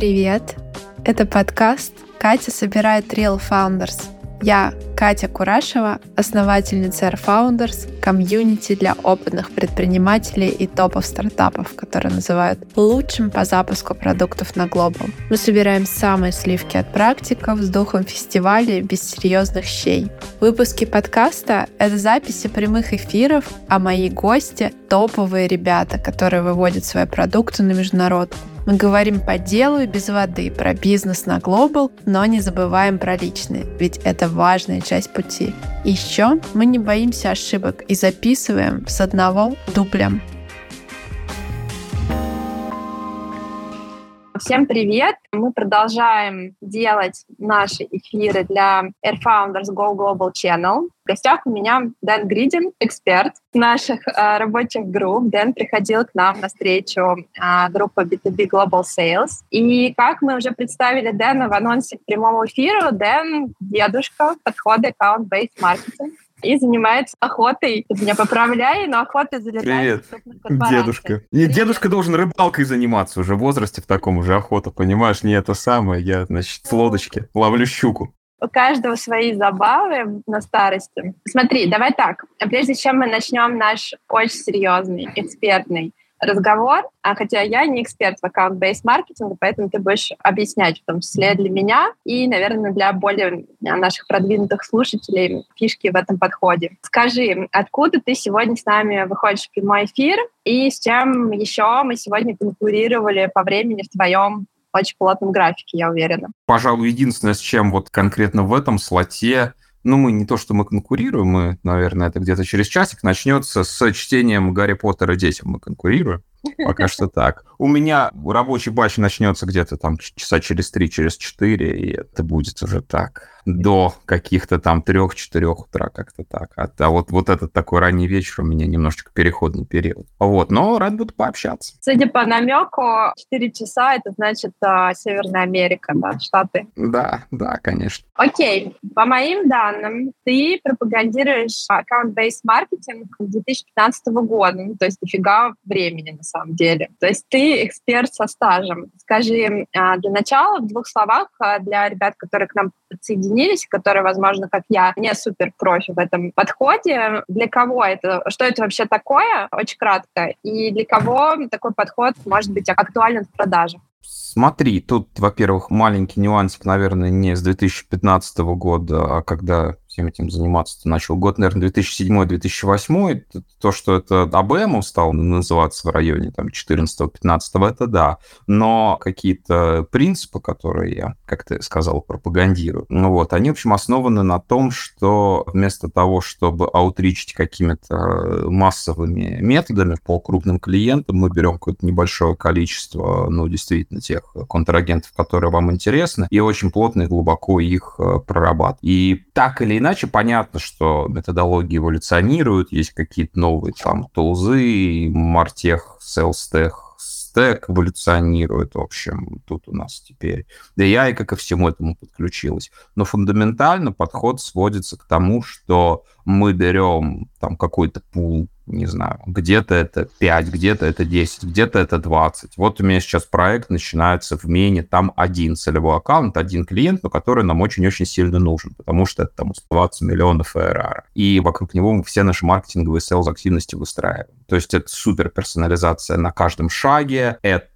привет! Это подкаст «Катя собирает Real Founders». Я Катя Курашева, основательница Air Founders, комьюнити для опытных предпринимателей и топов стартапов, которые называют лучшим по запуску продуктов на Global. Мы собираем самые сливки от практиков с духом фестиваля без серьезных щей. Выпуски подкаста — это записи прямых эфиров, а мои гости — топовые ребята, которые выводят свои продукты на международку. Мы говорим по делу и без воды, про бизнес на глобал, но не забываем про личные, ведь это важная часть пути. Еще мы не боимся ошибок и записываем с одного дублем. Всем привет! Мы продолжаем делать наши эфиры для Air Founders Go Global Channel. В гостях у меня Дэн Гридин, эксперт наших э, рабочих групп. Дэн приходил к нам на встречу э, группы B2B Global Sales. И как мы уже представили Дэна в анонсе к прямому эфиру, Дэн — дедушка подхода аккаунт-based маркетинг и занимается охотой. Ты меня поправляй, но охотой залетает Привет, дедушка. Не, дедушка должен рыбалкой заниматься уже в возрасте в таком уже охота, понимаешь? Не это самое, я, значит, с лодочки ловлю щуку. У каждого свои забавы на старости. Смотри, давай так. Прежде чем мы начнем наш очень серьезный, экспертный разговор, а хотя я не эксперт в аккаунт-бейс маркетинге, поэтому ты будешь объяснять в том числе для меня и, наверное, для более наших продвинутых слушателей фишки в этом подходе. Скажи, откуда ты сегодня с нами выходишь в прямой эфир и с чем еще мы сегодня конкурировали по времени в твоем очень плотном графике, я уверена. Пожалуй, единственное, с чем вот конкретно в этом слоте ну, мы не то, что мы конкурируем, мы, наверное, это где-то через часик начнется с чтением Гарри Поттера детям. Мы конкурируем. Пока что так. У меня рабочий батч начнется где-то там часа через три, через четыре, и это будет уже так до каких-то там трех-четырех утра, как-то так. А, а вот, вот этот такой ранний вечер у меня немножечко переходный период. Вот, но рад буду пообщаться. Судя по намеку, 4 часа это значит а, Северная Америка, да, Штаты. Да, да, конечно. Окей, по моим данным, ты пропагандируешь аккаунт-based маркетинг 2015 года, ну, то есть дофига времени на самом деле. То есть ты эксперт со стажем. Скажи, а, для начала в двух словах а, для ребят, которые к нам подсоединились, которые, возможно, как я, не супер профи в этом подходе. Для кого это? Что это вообще такое? Очень кратко. И для кого такой подход может быть актуален в продажах? Смотри, тут, во-первых, маленький нюансик, наверное, не с 2015 года, а когда всем этим заниматься начал год, наверное, 2007-2008. То, что это АБМ стал называться в районе там 14-15, это да. Но какие-то принципы, которые я, как ты сказал, пропагандирую, ну вот, они, в общем, основаны на том, что вместо того, чтобы аутричить какими-то массовыми методами по крупным клиентам, мы берем какое-то небольшое количество, ну, действительно, тех контрагентов, которые вам интересны, и очень плотно и глубоко их э, прорабатывать. И так или иначе понятно, что методологии эволюционируют, есть какие-то новые там тулзы, Мартех, SalesTech, стек эволюционирует, в общем, тут у нас теперь AI, как и всему этому подключилась. Но фундаментально подход сводится к тому, что мы берем там какой-то пул не знаю, где-то это 5, где-то это 10, где-то это 20. Вот у меня сейчас проект начинается в мене, там один целевой аккаунт, один клиент, но который нам очень-очень сильно нужен, потому что это там 20 миллионов ARR. И вокруг него мы все наши маркетинговые sales активности выстраиваем. То есть это супер персонализация на каждом шаге, это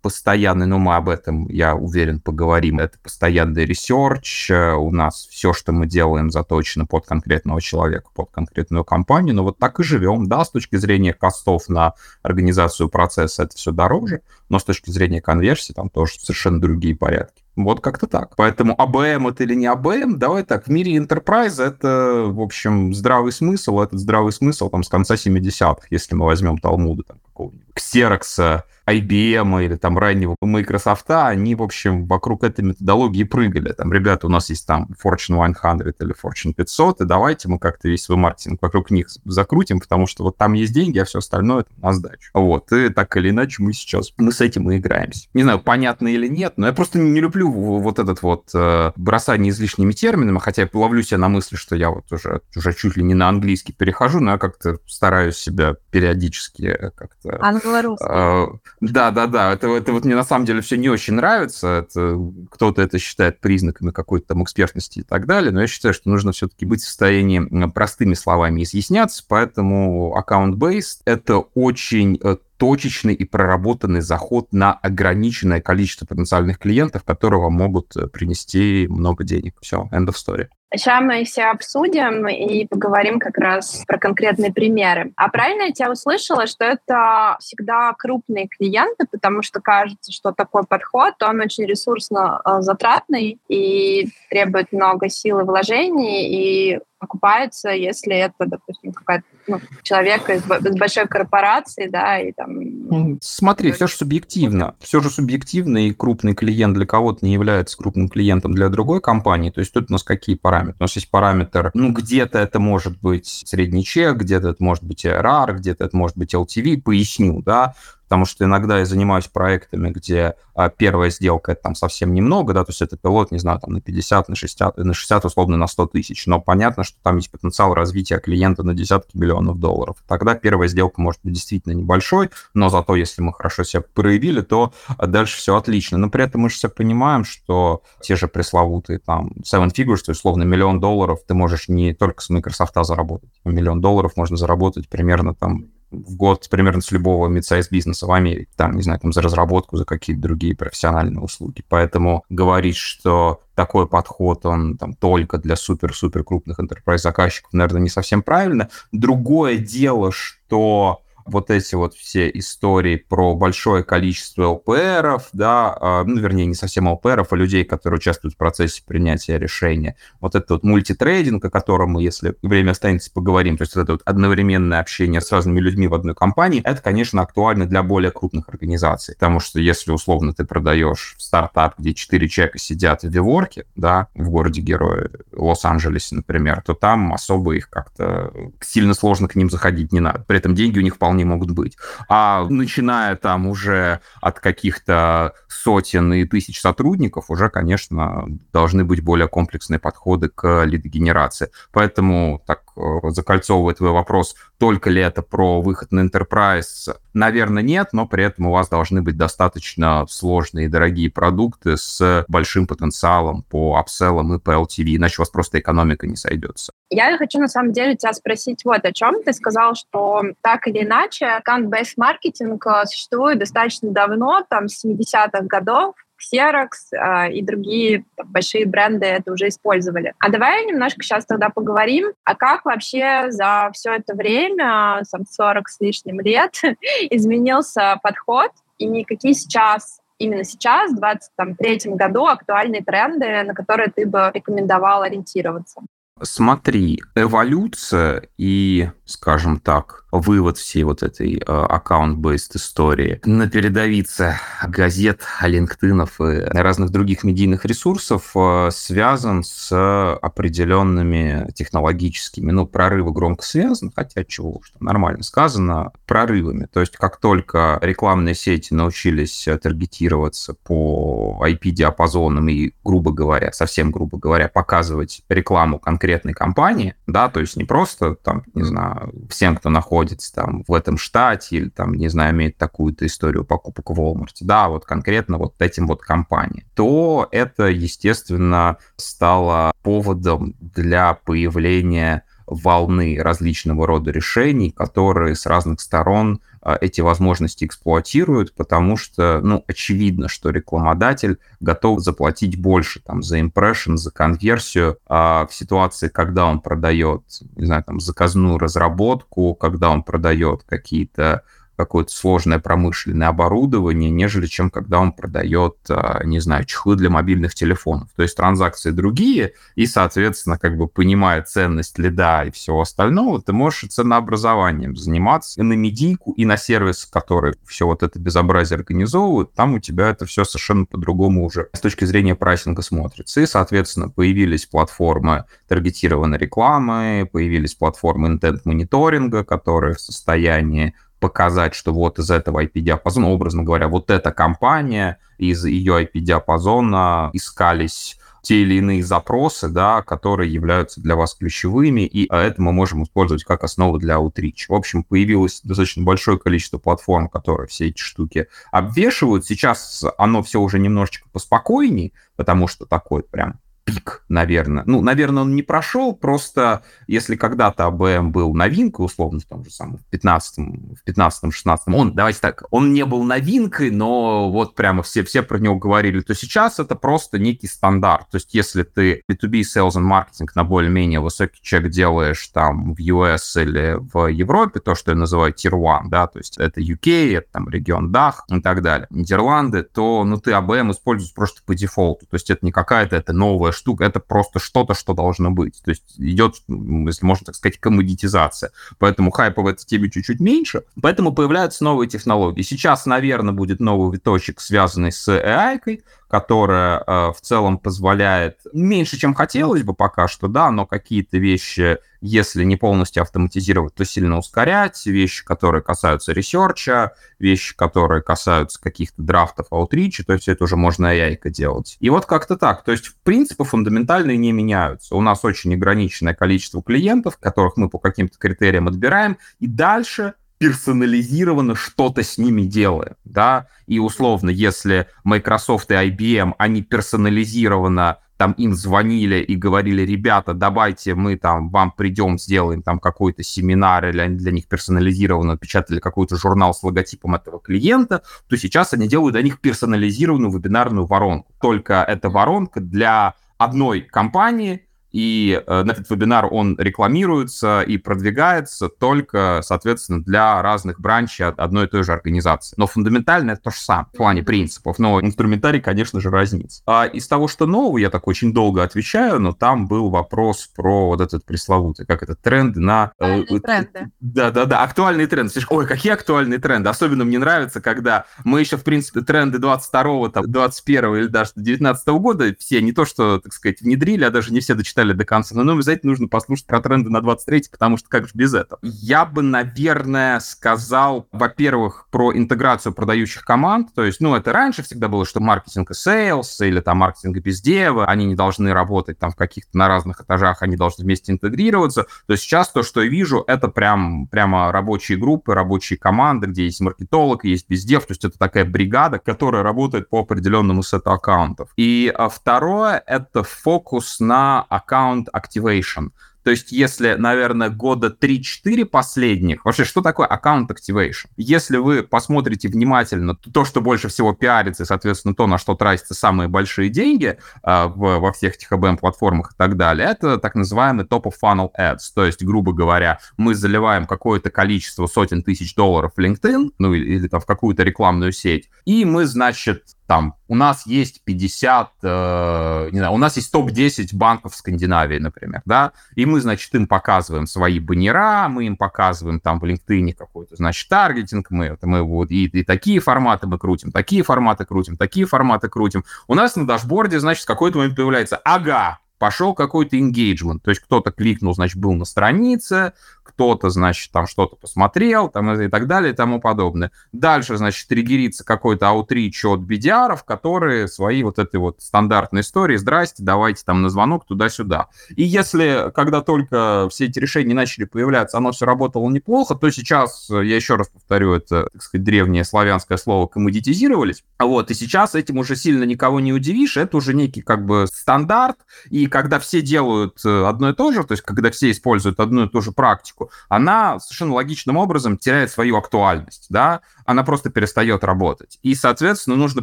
постоянный, но мы об этом, я уверен, поговорим. Это постоянный research. У нас все, что мы делаем, заточено под конкретного человека, под конкретную компанию. Но вот так и живем. Да, с точки зрения костов на организацию процесса это все дороже, но с точки зрения конверсии там тоже совершенно другие порядки. Вот как-то так. Поэтому ABM это или не ABM, давай так, в мире enterprise это, в общем, здравый смысл. Этот здравый смысл там с конца 70-х, если мы возьмем Талмуды там какого-нибудь Xerox, IBM или там раннего Microsoft, они, в общем, вокруг этой методологии прыгали. Там, ребята, у нас есть там Fortune 100 или Fortune 500, и давайте мы как-то весь свой маркетинг вокруг них закрутим, потому что вот там есть деньги, а все остальное это на сдачу. Вот, и так или иначе мы сейчас, мы с этим и играемся. Не знаю, понятно или нет, но я просто не люблю вот этот вот э, бросание излишними терминами, хотя я ловлю себя на мысли, что я вот уже, уже чуть ли не на английский перехожу, но я как-то стараюсь себя периодически как-то это... Англо-русский. Э, да, да, да. Это, это вот мне на самом деле все не очень нравится. Это, кто-то это считает признаками какой-то там экспертности и так далее. Но я считаю, что нужно все-таки быть в состоянии простыми словами изъясняться. Поэтому аккаунт-based — это очень э, точечный и проработанный заход на ограниченное количество потенциальных клиентов, которые могут э, принести много денег. Все, end of story. Сейчас мы все обсудим и поговорим как раз про конкретные примеры. А правильно я тебя услышала, что это всегда крупные клиенты, потому что кажется, что такой подход, он очень ресурсно э, затратный и требует много сил и вложений, и окупается, если это, допустим, какая-то ну, человек из, из большой корпорации, да, и там... Смотри, все же субъективно. Все же субъективно, и крупный клиент для кого-то не является крупным клиентом для другой компании. То есть тут у нас какие параметры? У нас есть параметр, ну, где-то это может быть средний чек, где-то это может быть ARR, где-то это может быть LTV, поясню, да, потому что иногда я занимаюсь проектами, где а, первая сделка это там совсем немного, да, то есть это пилот, не знаю, там на 50, на 60, на 60, условно, на 100 тысяч, но понятно, что там есть потенциал развития клиента на десятки миллионов долларов. Тогда первая сделка может быть действительно небольшой, но зато если мы хорошо себя проявили, то дальше все отлично. Но при этом мы же все понимаем, что те же пресловутые там seven figures, то есть условно миллион долларов, ты можешь не только с Microsoft заработать. Миллион долларов можно заработать примерно там в год примерно с любого mid бизнеса в Америке, там, не знаю, там за разработку, за какие-то другие профессиональные услуги. Поэтому говорить, что такой подход, он там только для супер-супер крупных enterprise заказчиков, наверное, не совсем правильно. Другое дело, что вот эти вот все истории про большое количество ЛПРов, да, а, ну, вернее, не совсем ЛПРов, а людей, которые участвуют в процессе принятия решения. Вот это вот мультитрейдинг, о котором мы, если время останется, поговорим, то есть это вот одновременное общение с разными людьми в одной компании, это, конечно, актуально для более крупных организаций, потому что если, условно, ты продаешь в стартап, где четыре человека сидят в Виворке, да, в городе Герои, Лос-Анджелесе, например, то там особо их как-то сильно сложно к ним заходить не надо. При этом деньги у них вполне вполне могут быть. А начиная там уже от каких-то сотен и тысяч сотрудников, уже, конечно, должны быть более комплексные подходы к лидогенерации. Поэтому, так э, закольцовывая твой вопрос, только ли это про выход на enterprise? Наверное, нет, но при этом у вас должны быть достаточно сложные и дорогие продукты с большим потенциалом по апселлам и по LTV, иначе у вас просто экономика не сойдется. Я хочу на самом деле тебя спросить вот о чем. Ты сказал, что так или иначе аккаунт-based маркетинг э, существует достаточно давно, там, с 70-х годов, Xerox э, и другие там, большие бренды это уже использовали. А давай немножко сейчас тогда поговорим, а как вообще за все это время, там 40 с лишним лет, изменился подход и какие сейчас именно сейчас, в 2023 году, актуальные тренды, на которые ты бы рекомендовал ориентироваться? Смотри, эволюция и, скажем так, вывод всей вот этой э, аккаунт-бейст истории на передовице газет, LinkedIn и разных других медийных ресурсов э, связан с определенными технологическими, ну, прорывы громко связаны, хотя чего, что нормально сказано, прорывами. То есть как только рекламные сети научились таргетироваться по IP-диапазонам и, грубо говоря, совсем грубо говоря, показывать рекламу конкретной компании, да, то есть не просто там, не знаю, всем, кто находится находится там в этом штате или там, не знаю, имеет такую-то историю покупок в Walmart, да, вот конкретно вот этим вот компаниям, то это, естественно, стало поводом для появления волны различного рода решений, которые с разных сторон а, эти возможности эксплуатируют, потому что, ну, очевидно, что рекламодатель готов заплатить больше там за импрессион, за конверсию а в ситуации, когда он продает, не знаю, там, заказную разработку, когда он продает какие-то какое-то сложное промышленное оборудование, нежели чем когда он продает, а, не знаю, чехлы для мобильных телефонов. То есть транзакции другие, и, соответственно, как бы понимая ценность лида и всего остального, ты можешь ценообразованием заниматься и на медийку, и на сервис, который все вот это безобразие организовывают, там у тебя это все совершенно по-другому уже с точки зрения прайсинга смотрится. И, соответственно, появились платформы таргетированной рекламы, появились платформы интент-мониторинга, которые в состоянии показать, что вот из этого IP-диапазона, образно говоря, вот эта компания, из ее IP-диапазона искались те или иные запросы, да, которые являются для вас ключевыми, и это мы можем использовать как основу для Outreach. В общем, появилось достаточно большое количество платформ, которые все эти штуки обвешивают. Сейчас оно все уже немножечко поспокойнее, потому что такой прям пик, наверное. Ну, наверное, он не прошел, просто если когда-то АБМ был новинкой, условно, в том же самом, в 15-м, в 15 16 он, давайте так, он не был новинкой, но вот прямо все, все про него говорили, то сейчас это просто некий стандарт. То есть если ты B2B sales and marketing на более-менее высокий чек делаешь там в US или в Европе, то, что я называю Tier 1, да, то есть это UK, это там регион DACH и так далее, Нидерланды, то, ну, ты АБМ используешь просто по дефолту. То есть это не какая-то, это новая штука, это просто что-то, что должно быть. То есть идет, если можно так сказать, коммодитизация. Поэтому хайпа в этой теме чуть-чуть меньше. Поэтому появляются новые технологии. Сейчас, наверное, будет новый виточек, связанный с AI, которая э, в целом позволяет меньше, чем хотелось бы пока что, да, но какие-то вещи, если не полностью автоматизировать, то сильно ускорять, вещи, которые касаются ресерча, вещи, которые касаются каких-то драфтов, аутрича, то есть это уже можно AI делать. И вот как-то так. То есть принципы фундаментальные не меняются. У нас очень ограниченное количество клиентов, которых мы по каким-то критериям отбираем, и дальше персонализированно что-то с ними делаем, да, и условно, если Microsoft и IBM, они персонализированно там им звонили и говорили, ребята, давайте мы там вам придем, сделаем там какой-то семинар, или они для них персонализированно печатали какой-то журнал с логотипом этого клиента, то сейчас они делают для них персонализированную вебинарную воронку. Только эта воронка для одной компании, и э, на этот вебинар он рекламируется и продвигается только, соответственно, для разных бранчей одной и той же организации. Но фундаментально это то же самое в плане принципов, но инструментарий, конечно же, разнится. А из того, что нового, я так очень долго отвечаю, но там был вопрос про вот этот пресловутый, как это, тренды на... Э, актуальные тренды. Да-да-да, актуальные тренды. Ой, какие актуальные тренды. Особенно мне нравится, когда мы еще, в принципе, тренды 22-го, там, 21-го или даже 19 -го года все не то, что, так сказать, внедрили, а даже не все дочитали дочитали до конца, но ну, обязательно нужно послушать про тренды на 23 потому что как же без этого. Я бы, наверное, сказал, во-первых, про интеграцию продающих команд, то есть, ну, это раньше всегда было, что маркетинг и sales, или там маркетинг и биздева, они не должны работать там в каких-то на разных этажах, они должны вместе интегрироваться, то есть сейчас то, что я вижу, это прям, прямо рабочие группы, рабочие команды, где есть маркетолог, есть биздев, то есть это такая бригада, которая работает по определенному сету аккаунтов. И а, второе — это фокус на account activation. То есть, если, наверное, года 3-4 последних, вообще, что такое аккаунт activation? Если вы посмотрите внимательно то, что больше всего пиарится, и, соответственно, то, на что тратятся самые большие деньги э, в, во всех этих ABM-платформах и так далее, это так называемый top of funnel ads. То есть, грубо говоря, мы заливаем какое-то количество сотен тысяч долларов в LinkedIn, ну или, или там в какую-то рекламную сеть, и мы, значит, там, у нас есть 50, э, не знаю, у нас есть топ-10 банков Скандинавии, например, да, и мы, значит, им показываем свои баннера, мы им показываем там в LinkedIn какой-то, значит, таргетинг, мы, это мы вот и, и такие форматы мы крутим, такие форматы крутим, такие форматы крутим. У нас на дашборде, значит, какой-то момент появляется, ага, пошел какой-то engagement, то есть кто-то кликнул, значит, был на странице, кто-то, значит, там что-то посмотрел, там и так далее и тому подобное. Дальше, значит, триггерится какой-то аутрич от BDR, которые свои вот этой вот стандартной истории, здрасте, давайте там на звонок туда-сюда. И если, когда только все эти решения начали появляться, оно все работало неплохо, то сейчас, я еще раз повторю, это, так сказать, древнее славянское слово коммодитизировались, вот, и сейчас этим уже сильно никого не удивишь, это уже некий как бы стандарт, и когда все делают э, одно и то же, то есть когда все используют одну и ту же практику, она совершенно логичным образом теряет свою актуальность, да, она просто перестает работать. И, соответственно, нужно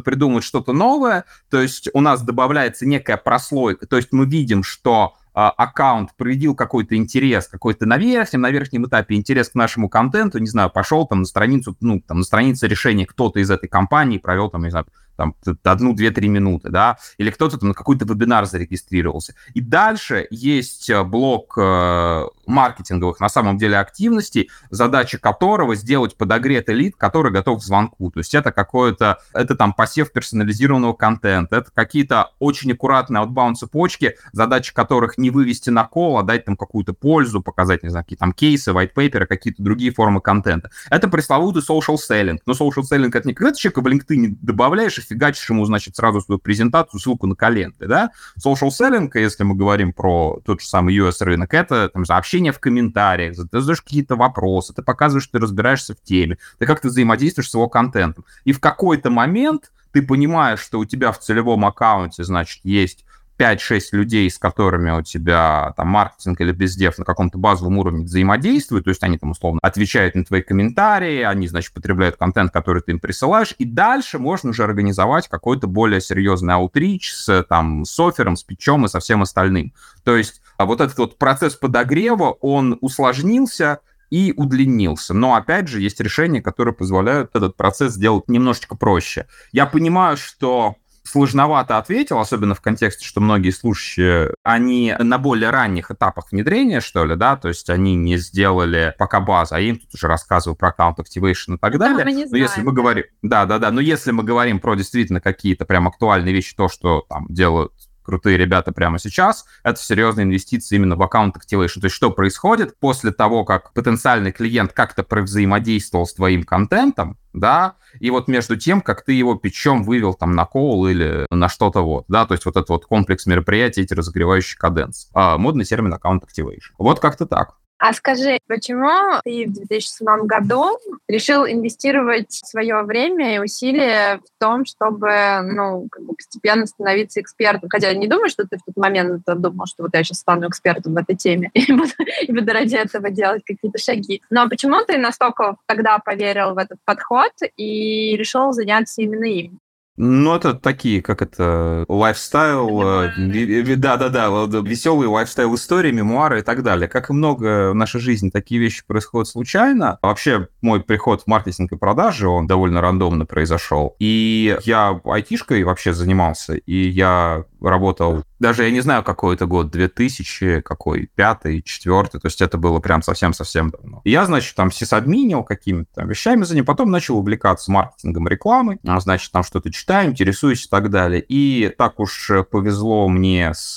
придумать что-то новое, то есть у нас добавляется некая прослойка, то есть мы видим, что а, аккаунт проявил какой-то интерес, какой-то на верхнем, на верхнем этапе интерес к нашему контенту, не знаю, пошел там на страницу, ну, там на странице решения кто-то из этой компании провел там, не знаю, там, одну, две, три минуты, да, или кто-то там на какой-то вебинар зарегистрировался. И дальше есть э, блок э, маркетинговых, на самом деле, активностей, задача которого сделать подогретый лид, который готов к звонку. То есть это какое-то, это там посев персонализированного контента, это какие-то очень аккуратные outbound цепочки, задача которых не вывести на кол, а дать там какую-то пользу, показать, не знаю, какие там кейсы, white paper, какие-то другие формы контента. Это пресловутый social selling. Но social selling это не когда ты человека в LinkedIn добавляешь и фигачишь ему, значит, сразу свою презентацию, ссылку на каленты, да? Social selling, если мы говорим про тот же самый US рынок, это там, общение в комментариях, ты задаешь какие-то вопросы, ты показываешь, что ты разбираешься в теме, ты как-то взаимодействуешь с его контентом. И в какой-то момент ты понимаешь, что у тебя в целевом аккаунте, значит, есть 5-6 людей, с которыми у тебя там маркетинг или бездев на каком-то базовом уровне взаимодействуют, то есть они там условно отвечают на твои комментарии, они, значит, потребляют контент, который ты им присылаешь, и дальше можно уже организовать какой-то более серьезный аутрич с там с оффером, с питчом и со всем остальным. То есть а вот этот вот процесс подогрева, он усложнился, и удлинился. Но, опять же, есть решения, которые позволяют этот процесс сделать немножечко проще. Я понимаю, что сложновато ответил, особенно в контексте, что многие слушающие, они на более ранних этапах внедрения, что ли, да, то есть они не сделали пока базу, а им тут уже рассказываю про аккаунт activation и так далее. Да, но знаем, если мы говорим, да, да, да, но если мы говорим про действительно какие-то прям актуальные вещи, то, что там делают крутые ребята прямо сейчас, это серьезные инвестиции именно в аккаунт activation. То есть что происходит после того, как потенциальный клиент как-то взаимодействовал с твоим контентом, да, и вот между тем, как ты его печем вывел там на кол или на что-то вот, да, то есть вот этот вот комплекс мероприятий, эти разогревающие каденс. А, модный термин аккаунт activation. Вот как-то так. А скажи, почему ты в 2007 году решил инвестировать свое время и усилия в том, чтобы ну, как бы постепенно становиться экспертом? Хотя я не думаю, что ты в тот момент думал, что вот я сейчас стану экспертом в этой теме и буду, и буду ради этого делать какие-то шаги. Но почему ты настолько тогда поверил в этот подход и решил заняться именно им? Ну, это такие, как это, лайфстайл, э, да-да-да, веселые лайфстайл истории, мемуары и так далее. Как и много в нашей жизни, такие вещи происходят случайно. Вообще, мой приход в маркетинг и продажи, он довольно рандомно произошел. И я айтишкой вообще занимался, и я работал, даже я не знаю, какой это год, 2000, какой, пятый, четвертый, то есть это было прям совсем-совсем давно. И я, значит, там сисадминил какими-то там вещами занимался, потом начал увлекаться маркетингом, рекламой, а, значит, там что-то читаю, интересуюсь и так далее. И так уж повезло мне с...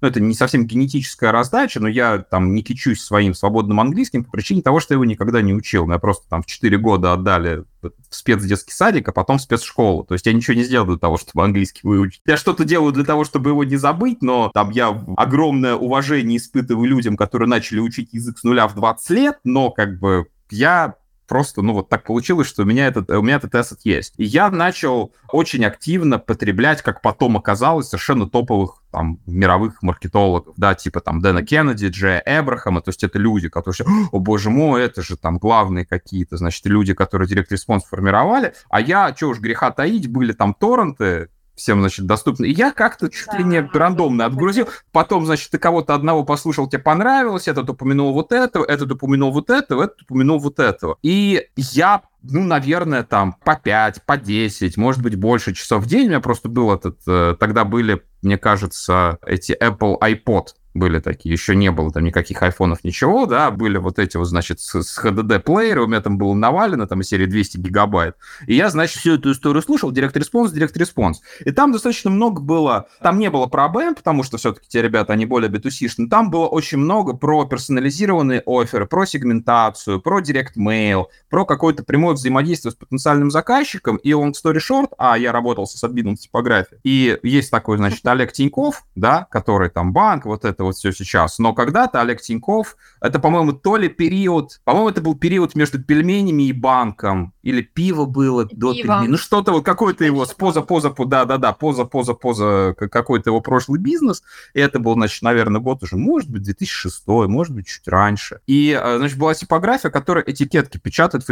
Ну, это не совсем генетическая раздача, но я там не кичусь своим свободным английским по причине того, что я его никогда не учил. Меня просто там в 4 года отдали в спецдетский садик, а потом в спецшколу. То есть я ничего не сделал для того, чтобы английский выучить. Я что-то делаю для того, чтобы его не забыть, но там я огромное уважение испытываю людям, которые начали учить язык с нуля в 20 лет, но как бы я просто, ну, вот так получилось, что у меня этот, у меня этот asset есть. И я начал очень активно потреблять, как потом оказалось, совершенно топовых там мировых маркетологов, да, типа там Дэна Кеннеди, Джея Эбрахама, то есть это люди, которые, о боже мой, это же там главные какие-то, значит, люди, которые direct response формировали, а я, что уж греха таить, были там торренты, всем, значит, доступны. И я как-то чуть да. ли не рандомно отгрузил. Потом, значит, ты кого-то одного послушал, тебе понравилось, этот упомянул вот этого, этот упомянул вот этого, этот упомянул вот этого. И я ну, наверное, там по 5, по 10, может быть, больше часов в день. У меня просто был этот... Э, тогда были, мне кажется, эти Apple iPod были такие, еще не было там никаких айфонов, ничего, да, были вот эти вот, значит, с, с HDD-плееры, у меня там было навалено, там, серии 200 гигабайт, и я, значит, всю эту историю слушал, direct response, direct response, и там достаточно много было, там не было про ABM, потому что все-таки те ребята, они более B2C, там было очень много про персонализированные оферы, про сегментацию, про direct mail, про какое-то прямое взаимодействие с потенциальным заказчиком, и long story short, а я работал сисадмином типографии, и есть такой, значит, Олег Тиньков, да, который там банк, вот это вот все сейчас. Но когда-то Олег Тиньков, это, по-моему, то ли период, по-моему, это был период между пельменями и банком, или пиво было до пельменей. Ну, что-то вот, какой-то его, поза, поза, да-да-да, поза, поза, поза, какой-то его прошлый бизнес. И это был, значит, наверное, год уже, может быть, 2006, может быть, чуть раньше. И, э, значит, была типография, которая этикетки печатает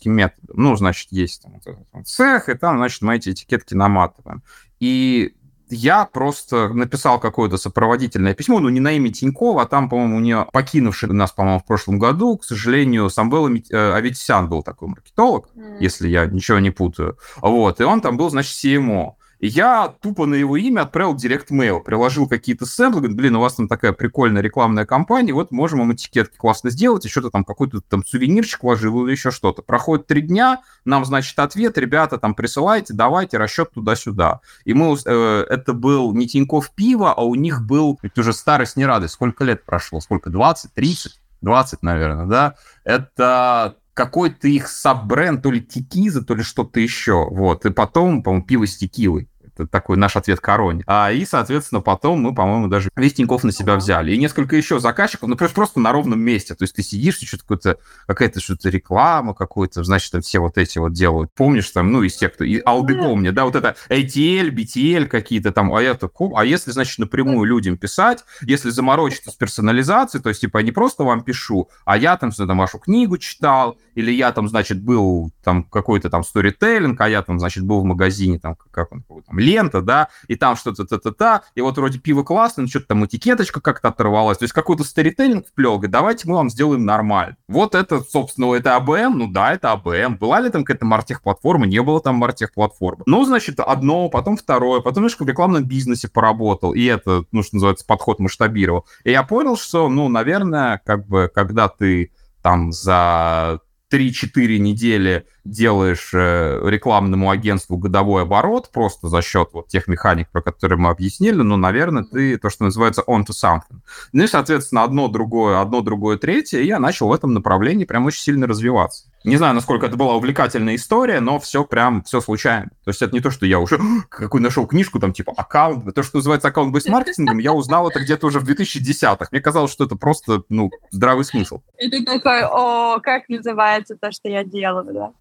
флексографическим методом. Ну, значит, есть там вот цех, и там, значит, мы эти этикетки наматываем. И я просто написал какое-то сопроводительное письмо, ну, не на имя Тинькова, а там, по-моему, у нее покинувший нас, по-моему, в прошлом году, к сожалению, Самвел э, Аветисян был такой маркетолог, mm. если я ничего не путаю. Вот, и он там был, значит, CMO. Я тупо на его имя отправил директ mail, приложил какие-то сэмплы, говорит, блин, у вас там такая прикольная рекламная кампания, вот можем вам этикетки классно сделать, еще что-то там какой-то там сувенирчик вложил или еще что-то. Проходит три дня, нам, значит, ответ, ребята, там присылайте, давайте, расчет туда-сюда. И мы, э, это был не Тиньков пиво, а у них был, ведь уже старость не радость, сколько лет прошло, сколько, 20, 30? 20, наверное, да? Это какой-то их саб-бренд, то ли текиза, то ли что-то еще. Вот. И потом, по-моему, пиво с текилой. Это такой наш ответ короне. А, и, соответственно, потом мы, по-моему, даже весь Тинькофф на себя взяли. И несколько еще заказчиков, ну, просто, на ровном месте. То есть ты сидишь, что-то какое-то, какая-то что-то реклама какой-то, значит, там все вот эти вот делают. Помнишь там, ну, из тех, кто... И алды помнят, да, вот это ATL, BTL какие-то там, а это... А если, значит, напрямую людям писать, если заморочиться с персонализацией, то есть, типа, я не просто вам пишу, а я там, там вашу книгу читал, или я там, значит, был там какой-то там сторителлинг, а я там, значит, был в магазине, там, как он, там, лента, да, и там что-то та-та-та, и вот вроде пиво классное, но что-то там этикеточка как-то оторвалась, то есть какой-то сторителлинг вплел, говорит, давайте мы вам сделаем нормально. Вот это, собственно, это АБМ, ну да, это АБМ. Была ли там какая-то мартех-платформа? Не было там мартех-платформы. Ну, значит, одно, потом второе, потом немножко в рекламном бизнесе поработал, и это, ну, что называется, подход масштабировал. И я понял, что, ну, наверное, как бы, когда ты там за 3-4 недели делаешь э, рекламному агентству годовой оборот просто за счет вот тех механик, про которые мы объяснили, ну, наверное, ты то, что называется on to something. Ну и, соответственно, одно, другое, одно, другое, третье, и я начал в этом направлении прям очень сильно развиваться. Не знаю, насколько это была увлекательная история, но все прям, все случайно. То есть это не то, что я уже какую нашел книжку, там, типа, аккаунт, то, что называется аккаунт-бейс маркетингом, я узнал это где-то уже в 2010-х. Мне казалось, что это просто, ну, здравый смысл. И ты такой, о, как называется то, что я делаю, да?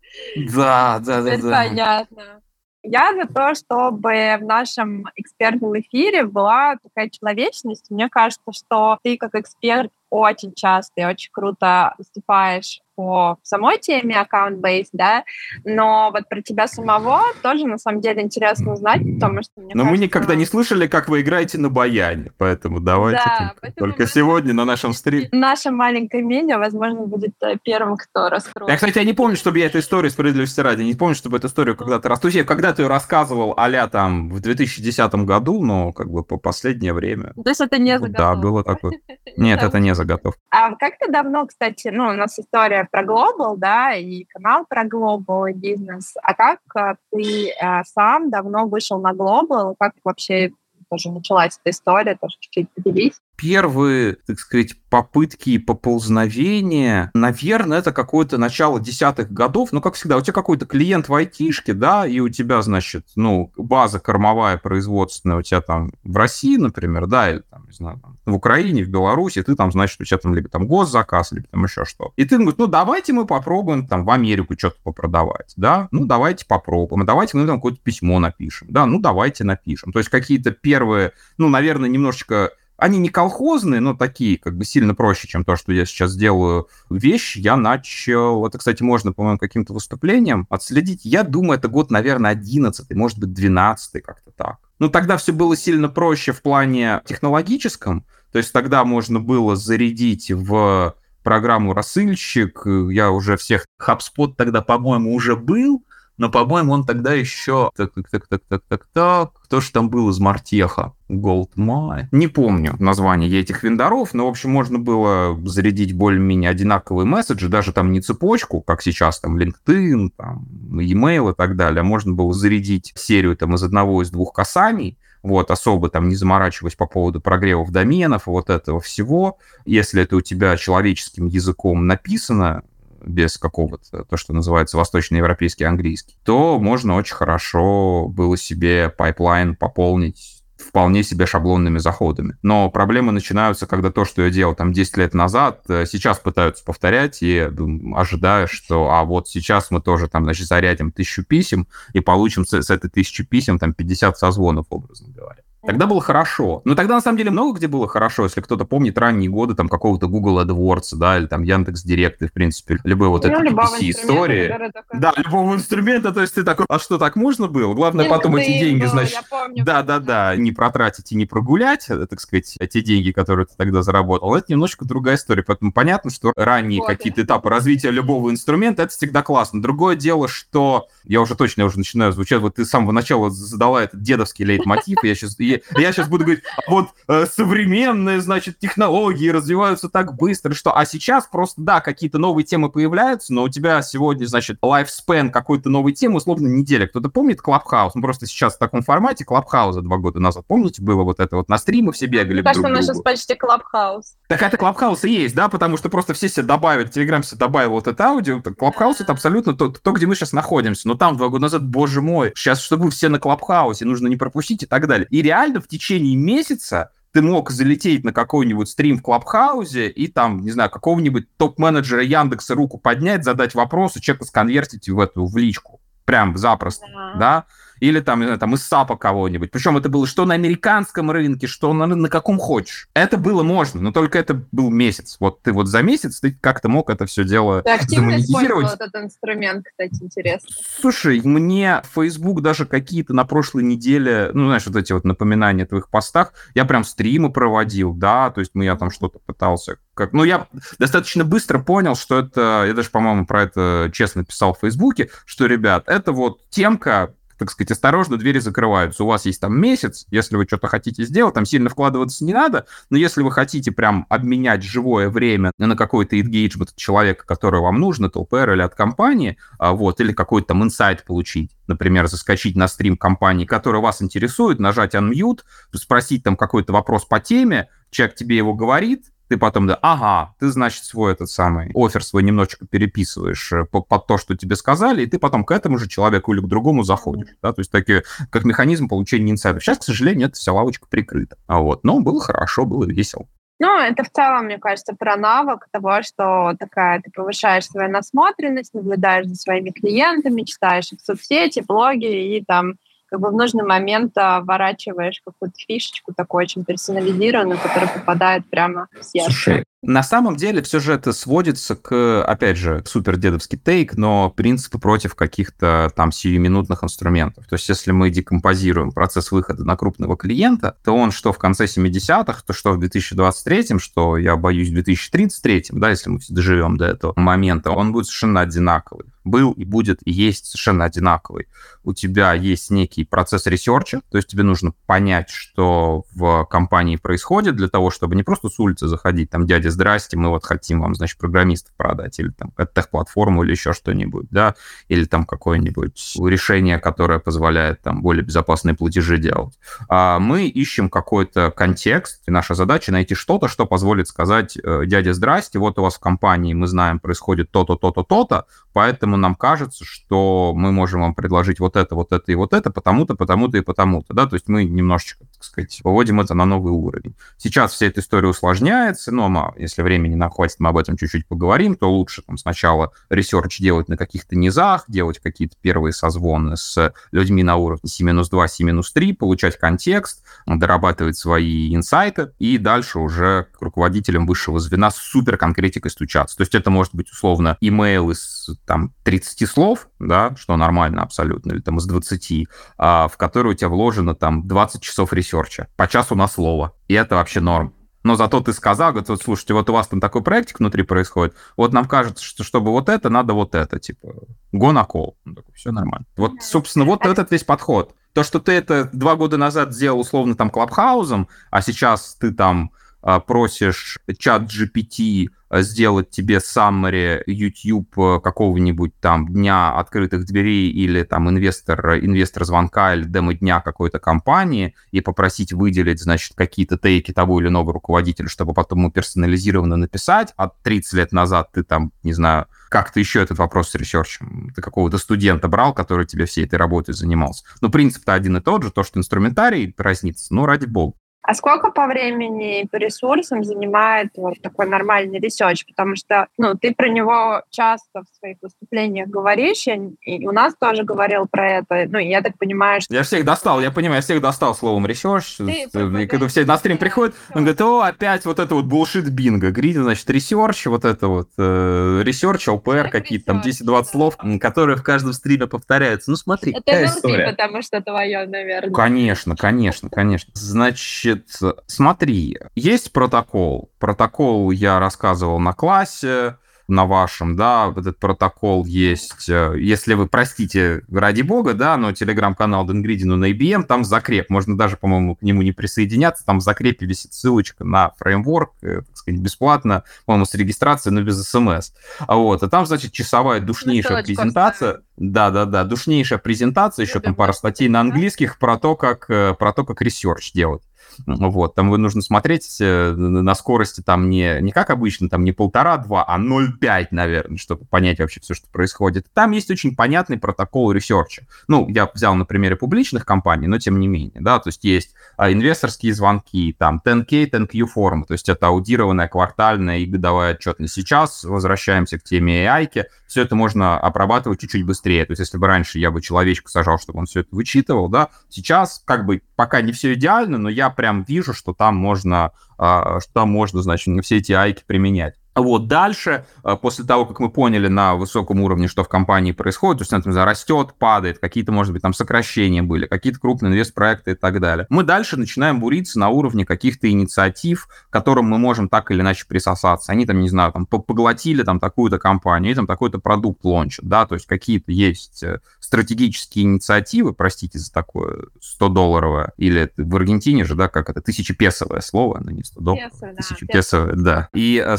Да, да, да, да. Понятно. Я за то, чтобы в нашем экспертном эфире была такая человечность. Мне кажется, что ты как эксперт очень часто и очень круто выступаешь по самой теме аккаунт-бейс, да, но вот про тебя самого тоже на самом деле интересно узнать, потому что мне Но кажется, мы никогда не слышали, как вы играете на баяне, поэтому давайте Да, только, поэтому только мы- сегодня на нашем стриме. Наша маленькая медиа, возможно, будет э, первым, кто раскроет. Я, кстати, я не помню, чтобы я эту историю справедливости ради, не помню, чтобы эту историю когда-то раз. То есть я когда-то ее рассказывал а там в 2010 году, но как бы по последнее время. То есть это не Ну Да, заготовка. было такое. Нет, это не заготов. А как ты давно, кстати, ну, у нас история про глобал, да, и канал про глобал, и бизнес. А как э, ты э, сам давно вышел на глобал? Как вообще тоже началась эта история? Тоже чуть-чуть поделись. Первые, так сказать, попытки и поползновения, наверное, это какое-то начало десятых годов. Ну, как всегда, у тебя какой-то клиент в айтишке, да, и у тебя, значит, ну, база кормовая производственная у тебя там в России, например, да, или там, не знаю, там, в Украине, в Беларуси, ты там, значит, у тебя там либо там госзаказ, либо там еще что. И ты говоришь, ну, давайте мы попробуем там в Америку что-то попродавать, да, ну, давайте попробуем, давайте мы там какое-то письмо напишем, да, ну, давайте напишем. То есть какие-то первые, ну, наверное, немножечко они не колхозные, но такие, как бы сильно проще, чем то, что я сейчас делаю. Вещь я начал, это, кстати, можно, по моим каким-то выступлениям отследить. Я думаю, это год, наверное, 11 может быть, 12 как-то так. Ну, тогда все было сильно проще в плане технологическом, то есть тогда можно было зарядить в программу рассыльщик, я уже всех... HubSpot тогда, по-моему, уже был, но, по-моему, он тогда еще... Так, так, так, так, так, так, так. Кто же там был из Мартеха? Goldmine? Не помню название этих вендоров, но, в общем, можно было зарядить более-менее одинаковые месседжи, даже там не цепочку, как сейчас, там, LinkedIn, там, e-mail и так далее, а можно было зарядить серию там из одного из двух касаний, вот, особо там не заморачиваясь по поводу прогревов доменов и вот этого всего. Если это у тебя человеческим языком написано, без какого-то, то, что называется восточноевропейский английский, то можно очень хорошо было себе пайплайн пополнить вполне себе шаблонными заходами. Но проблемы начинаются, когда то, что я делал там 10 лет назад, э, сейчас пытаются повторять, и м, ожидая, что а вот сейчас мы тоже там, значит, зарядим тысячу писем и получим с, с этой тысячи писем там 50 созвонов, образно говоря. Тогда было хорошо. Но тогда, на самом деле, много где было хорошо. Если кто-то помнит ранние годы там какого-то Google AdWords, да, или там Яндекс Директ, в принципе, любой вот ну, этой PPC-истории. Да, любого инструмента, то есть ты такой, а что, так можно было? Главное LinkedIn потом эти деньги, был, значит... Да-да-да, не протратить и не прогулять, э, так сказать, эти деньги, которые ты тогда заработал. Это немножко другая история. Поэтому понятно, что ранние вот. какие-то этапы развития любого инструмента, это всегда классно. Другое дело, что я уже точно я уже начинаю звучать, вот ты с самого начала задала этот дедовский лейтмотив, я сейчас я, я сейчас буду говорить, «А вот э, современные, значит, технологии развиваются так быстро, что... А сейчас просто, да, какие-то новые темы появляются, но у тебя сегодня, значит, lifespan какой-то новой темы, условно, неделя. Кто-то помнит Клабхаус? Ну, просто сейчас в таком формате Клабхауза два года назад. Помните, было вот это вот на стримы все бегали Кажется, у нас сейчас почти Клабхаус. Так это Клабхаус и есть, да, потому что просто все себе добавили, Телеграм себе добавил вот это аудио. Клабхаус это абсолютно то, то, где мы сейчас находимся. Но там два года назад, боже мой, сейчас, чтобы все на Клабхаусе, нужно не пропустить и так далее. И реально в течение месяца ты мог залететь на какой-нибудь стрим в Клабхаузе и там, не знаю, какого-нибудь топ-менеджера Яндекса руку поднять, задать вопрос и человека сконвертить в эту, в личку. Прям запросто, да. да? Или там, там из САПа кого-нибудь. Причем это было что на американском рынке, что на, на каком хочешь. Это было можно, но только это был месяц. Вот ты вот за месяц ты как-то мог это все дело ты активно использовал этот инструмент, кстати, интересно. Слушай, мне Facebook даже какие-то на прошлой неделе, ну, знаешь, вот эти вот напоминания о твоих постах, я прям стримы проводил, да, то есть ну, я там что-то пытался как... Ну, я достаточно быстро понял, что это... Я даже, по-моему, про это честно писал в Фейсбуке, что, ребят, это вот темка, так сказать, осторожно, двери закрываются. У вас есть там месяц, если вы что-то хотите сделать, там сильно вкладываться не надо, но если вы хотите прям обменять живое время на какой-то engagement от человека, который вам нужен, от ЛПР или от компании, а, вот, или какой-то там инсайт получить, например, заскочить на стрим компании, которая вас интересует, нажать unmute, спросить там какой-то вопрос по теме, человек тебе его говорит, ты потом, да, ага, ты, значит, свой этот самый офер свой немножечко переписываешь э, под, под то, что тебе сказали, и ты потом к этому же человеку или к другому заходишь, да, то есть такие, как механизм получения инсайдов. Сейчас, к сожалению, эта вся лавочка прикрыта, а вот, но было хорошо, было весело. Ну, это в целом, мне кажется, про навык того, что такая ты повышаешь свою насмотренность, наблюдаешь за своими клиентами, читаешь их соцсети, блоги и там как бы в нужный момент а, ворачиваешь какую-то фишечку такую очень персонализированную, которая попадает прямо в сердце. Слушай, на самом деле все же это сводится к, опять же, супер дедовский тейк, но принципы против каких-то там сиюминутных инструментов. То есть если мы декомпозируем процесс выхода на крупного клиента, то он что в конце 70-х, то что в 2023, что, я боюсь, в 2033, да, если мы доживем до этого момента, он будет совершенно одинаковый. Был и будет и есть совершенно одинаковый. У тебя есть некий процесс ресерча, то есть тебе нужно понять, что в компании происходит для того, чтобы не просто с улицы заходить, там, дядя говорите, здрасте, мы вот хотим вам, значит, программистов продать, или там тех-платформу, или еще что-нибудь, да, или там какое-нибудь решение, которое позволяет там более безопасные платежи делать. А мы ищем какой-то контекст, и наша задача найти что-то, что позволит сказать, э, дядя, здрасте, вот у вас в компании, мы знаем, происходит то-то, то-то, то-то, поэтому нам кажется, что мы можем вам предложить вот это, вот это и вот это, потому-то, потому-то и потому-то, да, то есть мы немножечко, так сказать, выводим это на новый уровень. Сейчас вся эта история усложняется, но если времени нам хватит, мы об этом чуть-чуть поговорим, то лучше там сначала ресерч делать на каких-то низах, делать какие-то первые созвоны с людьми на уровне C-2, C-3, получать контекст, дорабатывать свои инсайты и дальше уже к руководителям высшего звена с супер конкретикой стучаться. То есть это может быть условно имейл из там 30 слов, да, что нормально абсолютно, или там из 20, а, в который у тебя вложено там 20 часов ресерча, по часу на слово. И это вообще норм но зато ты сказал, говорит, вот, слушайте, вот у вас там такой проектик внутри происходит, вот нам кажется, что чтобы вот это, надо вот это, типа, go на call. Все нормально. Вот, собственно, вот этот весь подход. То, что ты это два года назад сделал условно там клабхаузом, а сейчас ты там просишь чат GPT Э, сделать тебе summary YouTube э, какого-нибудь там дня открытых дверей или там инвестор, инвестор звонка или демо дня какой-то компании и попросить выделить, значит, какие-то тейки того или иного руководителя, чтобы потом ему персонализированно написать, а 30 лет назад ты там, не знаю, как ты еще этот вопрос с ресерчем? Ты какого-то студента брал, который тебе всей этой работой занимался. Но принцип-то один и тот же, то, что инструментарий разнится, ну, ради бога. А сколько по времени и по ресурсам занимает вот такой нормальный ресерч? Потому что ну, ты про него часто в своих выступлениях говоришь, и у нас тоже говорил про это. Ну, я так понимаю, что... Я всех достал, я понимаю, я всех достал словом ресерч. И когда все на стрим приходят, он говорит, о, опять вот это вот bullshit bingo. Грин, значит, ресерч, вот это вот ресерч, ЛПР какие-то, там 10-20 слов, которые в каждом стриме повторяются. Ну, смотри, Это потому что твое, наверное. Конечно, конечно, конечно. Значит, Значит, смотри, есть протокол. Протокол я рассказывал на классе, на вашем, да, этот протокол есть, э, если вы, простите, ради бога, да, но телеграм-канал Ден Гридин on ABM, там закреп, можно даже, по-моему, к нему не присоединяться, там в закрепе висит ссылочка на фреймворк, э, так сказать, бесплатно, по-моему, с регистрацией, но без смс. А вот, а там, значит, часовая душнейшая презентация, да-да-да, душнейшая презентация, еще там пара статей на английских про то, как, э, про то, как ресерч делать. Вот, там вы нужно смотреть э, на скорости там не, не как обычно, там не полтора-два, а 0,5, наверное, чтобы понять вообще все, что происходит. Там есть очень понятный протокол ресерча. Ну, я взял на примере публичных компаний, но тем не менее, да, то есть есть а, инвесторские звонки, там 10K, 10Q форма, то есть это аудированная квартальная и годовая отчетность. Сейчас возвращаемся к теме AI, все это можно обрабатывать чуть-чуть быстрее. То есть если бы раньше я бы человечку сажал, чтобы он все это вычитывал, да, сейчас как бы пока не все идеально, но я прям вижу, что там можно, а, что там можно, значит, все эти айки применять. Вот дальше, э, после того, как мы поняли на высоком уровне, что в компании происходит, то есть, например, растет, падает, какие-то, может быть, там сокращения были, какие-то крупные инвестпроекты и так далее, мы дальше начинаем буриться на уровне каких-то инициатив, к которым мы можем так или иначе присосаться. Они там, не знаю, там поглотили там такую-то компанию, и там такой-то продукт лончат, да, то есть какие-то есть э, стратегические инициативы, простите за такое 100-долларовое, или в Аргентине же, да, как это, тысячепесовое слово, но не 100 долларов, тысячепесовое, да. И, э,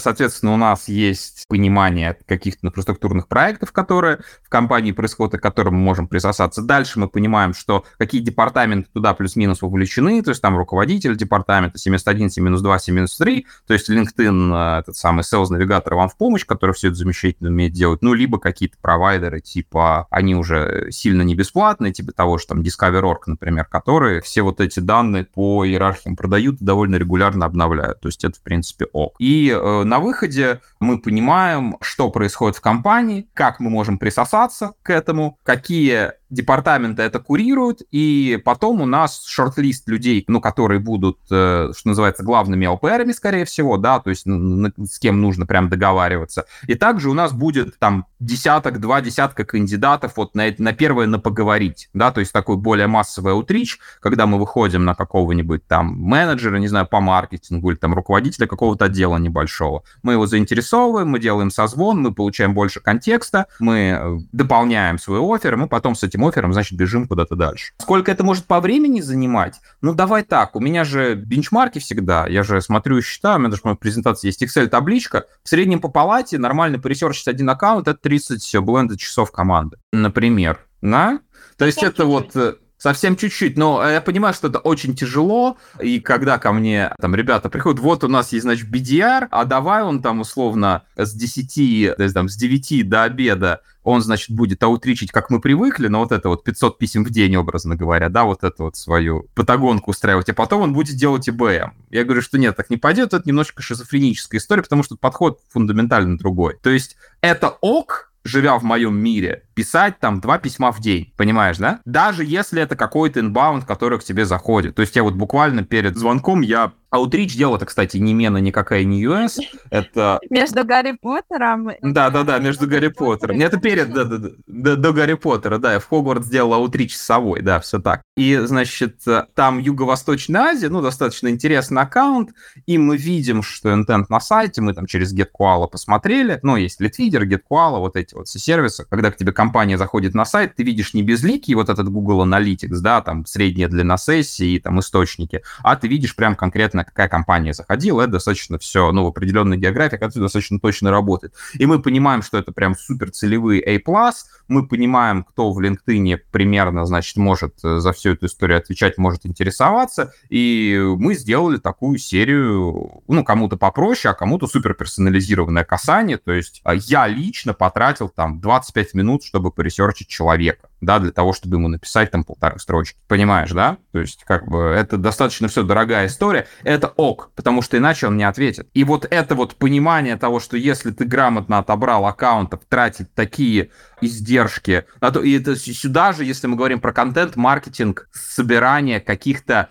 соответственно, у нас есть понимание каких-то инфраструктурных проектов, которые в компании происходят, к которым мы можем присосаться. Дальше мы понимаем, что какие департаменты туда плюс-минус вовлечены, то есть там руководитель департамента 701, 702, 703, то есть LinkedIn, э, этот самый sales-навигатор вам в помощь, который все это замечательно умеет делать, ну, либо какие-то провайдеры, типа, они уже сильно не бесплатные, типа того же там Discover.org, например, которые все вот эти данные по иерархиям продают и довольно регулярно обновляют. То есть это, в принципе, ок. И э, на выходе мы понимаем, что происходит в компании, как мы можем присосаться к этому, какие департаменты это курируют, и потом у нас шорт-лист людей, ну, которые будут, э, что называется, главными ЛПРами, скорее всего, да, то есть с кем нужно прям договариваться. И также у нас будет там десяток, два десятка кандидатов вот на, на первое на поговорить, да, то есть такой более массовый аутрич, когда мы выходим на какого-нибудь там менеджера, не знаю, по маркетингу или там руководителя какого-то отдела небольшого. Мы его заинтересовываем, мы делаем созвон, мы получаем больше контекста, мы э, дополняем свой офер, мы потом с этим оффером, значит, бежим куда-то дальше. Сколько это может по времени занимать? Ну, давай так, у меня же бенчмарки всегда, я же смотрю и считаю, у меня даже в моей презентации есть Excel-табличка, в среднем по палате нормально поресерчить один аккаунт, это 30 бленда часов команды, например. Да? То есть это вот э, Совсем чуть-чуть, но я понимаю, что это очень тяжело, и когда ко мне там ребята приходят, вот у нас есть, значит, BDR, а давай он там условно с 10, то есть, там, с 9 до обеда он, значит, будет аутричить, как мы привыкли, но вот это вот 500 писем в день, образно говоря, да, вот эту вот свою патагонку устраивать, а потом он будет делать ИБМ. Я говорю, что нет, так не пойдет, это немножко шизофреническая история, потому что подход фундаментально другой. То есть это ок, живя в моем мире, писать там два письма в день, понимаешь, да? Даже если это какой-то инбаунд, который к тебе заходит. То есть я вот буквально перед звонком я Outreach дело это, кстати, не Мена никакая, не US. Это... Между Гарри Поттером... Да-да-да, между Гарри Поттером. Это перед, да, да, да, до Гарри Поттера, да. В Хогвартс сделал Outreach с совой, да, все так. И, значит, там Юго-Восточная Азия, ну, достаточно интересный аккаунт, и мы видим, что интент на сайте, мы там через GetKoala посмотрели, ну, есть Litfeeder, GetKoala, вот эти вот все сервисы. Когда к тебе компания заходит на сайт, ты видишь не безликий вот этот Google Analytics, да, там средняя длина сессии, там источники, а ты видишь прям конкретно понятно, какая компания заходила, это достаточно все, ну, в определенной географии, это достаточно точно работает. И мы понимаем, что это прям супер целевые A+, мы понимаем, кто в LinkedIn примерно, значит, может э, за всю эту историю отвечать, может интересоваться, и мы сделали такую серию, ну, кому-то попроще, а кому-то супер персонализированное касание, то есть а, я лично потратил там 25 минут, чтобы поресерчить человека да, для того, чтобы ему написать там полторы строчки. Понимаешь, да? То есть, как бы, это достаточно все дорогая история. Это ок, потому что иначе он не ответит. И вот это вот понимание того, что если ты грамотно отобрал аккаунтов, тратить такие издержки, а и это сюда же, если мы говорим про контент, маркетинг, собирание каких-то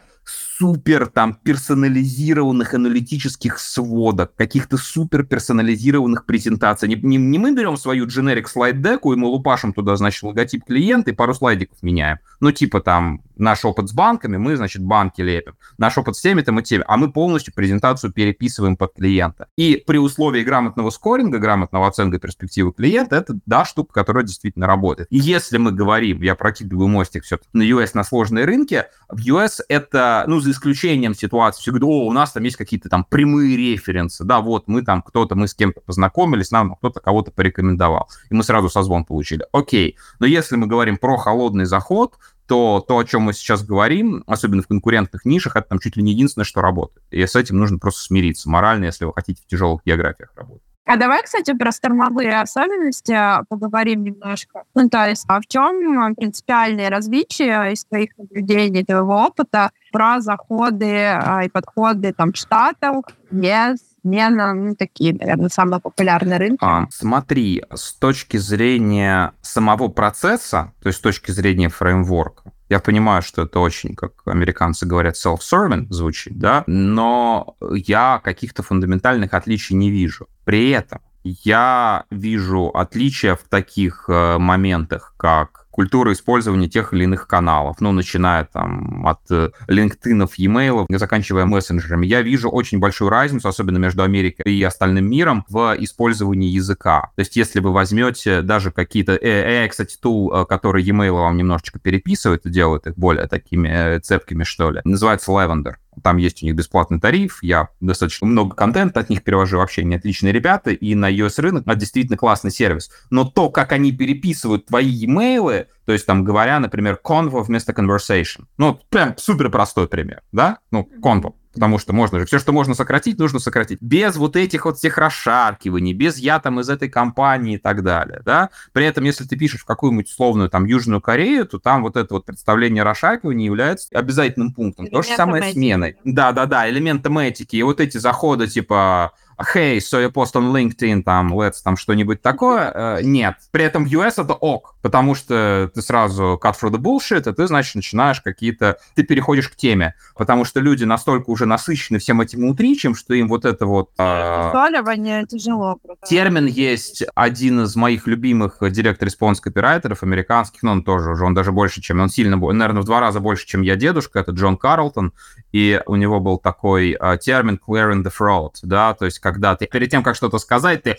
супер там персонализированных аналитических сводок, каких-то супер персонализированных презентаций. Не, не, не мы берем свою generic слайд деку и мы лупашим туда, значит, логотип клиента и пару слайдиков меняем. Ну, типа там наш опыт с банками, мы, значит, банки лепим. Наш опыт с теми-то мы теми. А мы полностью презентацию переписываем под клиента. И при условии грамотного скоринга, грамотного оценки перспективы клиента, это, да, штука, которая действительно работает. И если мы говорим, я прокидываю мостик все на US, на сложные рынки, в US это, ну, за исключением ситуации, все говорят, о, у нас там есть какие-то там прямые референсы, да, вот мы там кто-то, мы с кем-то познакомились, нам кто-то кого-то порекомендовал, и мы сразу созвон получили. Окей, но если мы говорим про холодный заход, то то, о чем мы сейчас говорим, особенно в конкурентных нишах, это там чуть ли не единственное, что работает. И с этим нужно просто смириться морально, если вы хотите в тяжелых географиях работать. А давай, кстати, про штормовые особенности поговорим немножко. Ну, то есть, а в чем принципиальные различия из твоих наблюдений, твоего опыта про заходы а, и подходы там штатов, yes, не на ну, такие, наверное, самые популярные рынки. А, смотри, с точки зрения самого процесса, то есть с точки зрения фреймворка, я понимаю, что это очень, как американцы говорят, self-serving звучит, да, но я каких-то фундаментальных отличий не вижу. При этом я вижу отличия в таких э, моментах, как культура использования тех или иных каналов, ну, начиная там от э, LinkedIn, e-mail, заканчивая мессенджерами. Я вижу очень большую разницу, особенно между Америкой и остальным миром, в использовании языка. То есть, если вы возьмете даже какие-то... AI, э, кстати, тул, э, который e-mail вам немножечко переписывает и делает их более такими цепкими, что ли, называется Lavender. Там есть у них бесплатный тариф, я достаточно много контента от них перевожу, вообще не отличные ребята, и на iOS рынок это действительно классный сервис. Но то, как они переписывают твои e-mail, то есть там говоря, например, convo вместо conversation, ну, прям супер простой пример, да, ну, convo, потому что можно же, все, что можно сократить, нужно сократить. Без вот этих вот всех расшаркиваний, без я там из этой компании и так далее, да. При этом, если ты пишешь в какую-нибудь условную там Южную Корею, то там вот это вот представление расшаркивания является обязательным пунктом. Элементом То же самое этики. сменой. Да-да-да, элементом этики. И вот эти заходы типа hey, so you post on LinkedIn, там, let's, там, что-нибудь такое, э, нет. При этом в US это ок, потому что ты сразу cut through the bullshit, и ты, значит, начинаешь какие-то... Ты переходишь к теме, потому что люди настолько уже насыщены всем этим outreach ем, что им вот это вот... Э, Сваливание тяжело. Термин есть один из моих любимых direct response копирайтеров американских, но он тоже уже, он даже больше, чем... Он сильно, наверное, в два раза больше, чем я дедушка, это Джон Карлтон, и у него был такой э, термин clearing the throat, да, то есть когда ты перед тем, как что-то сказать, ты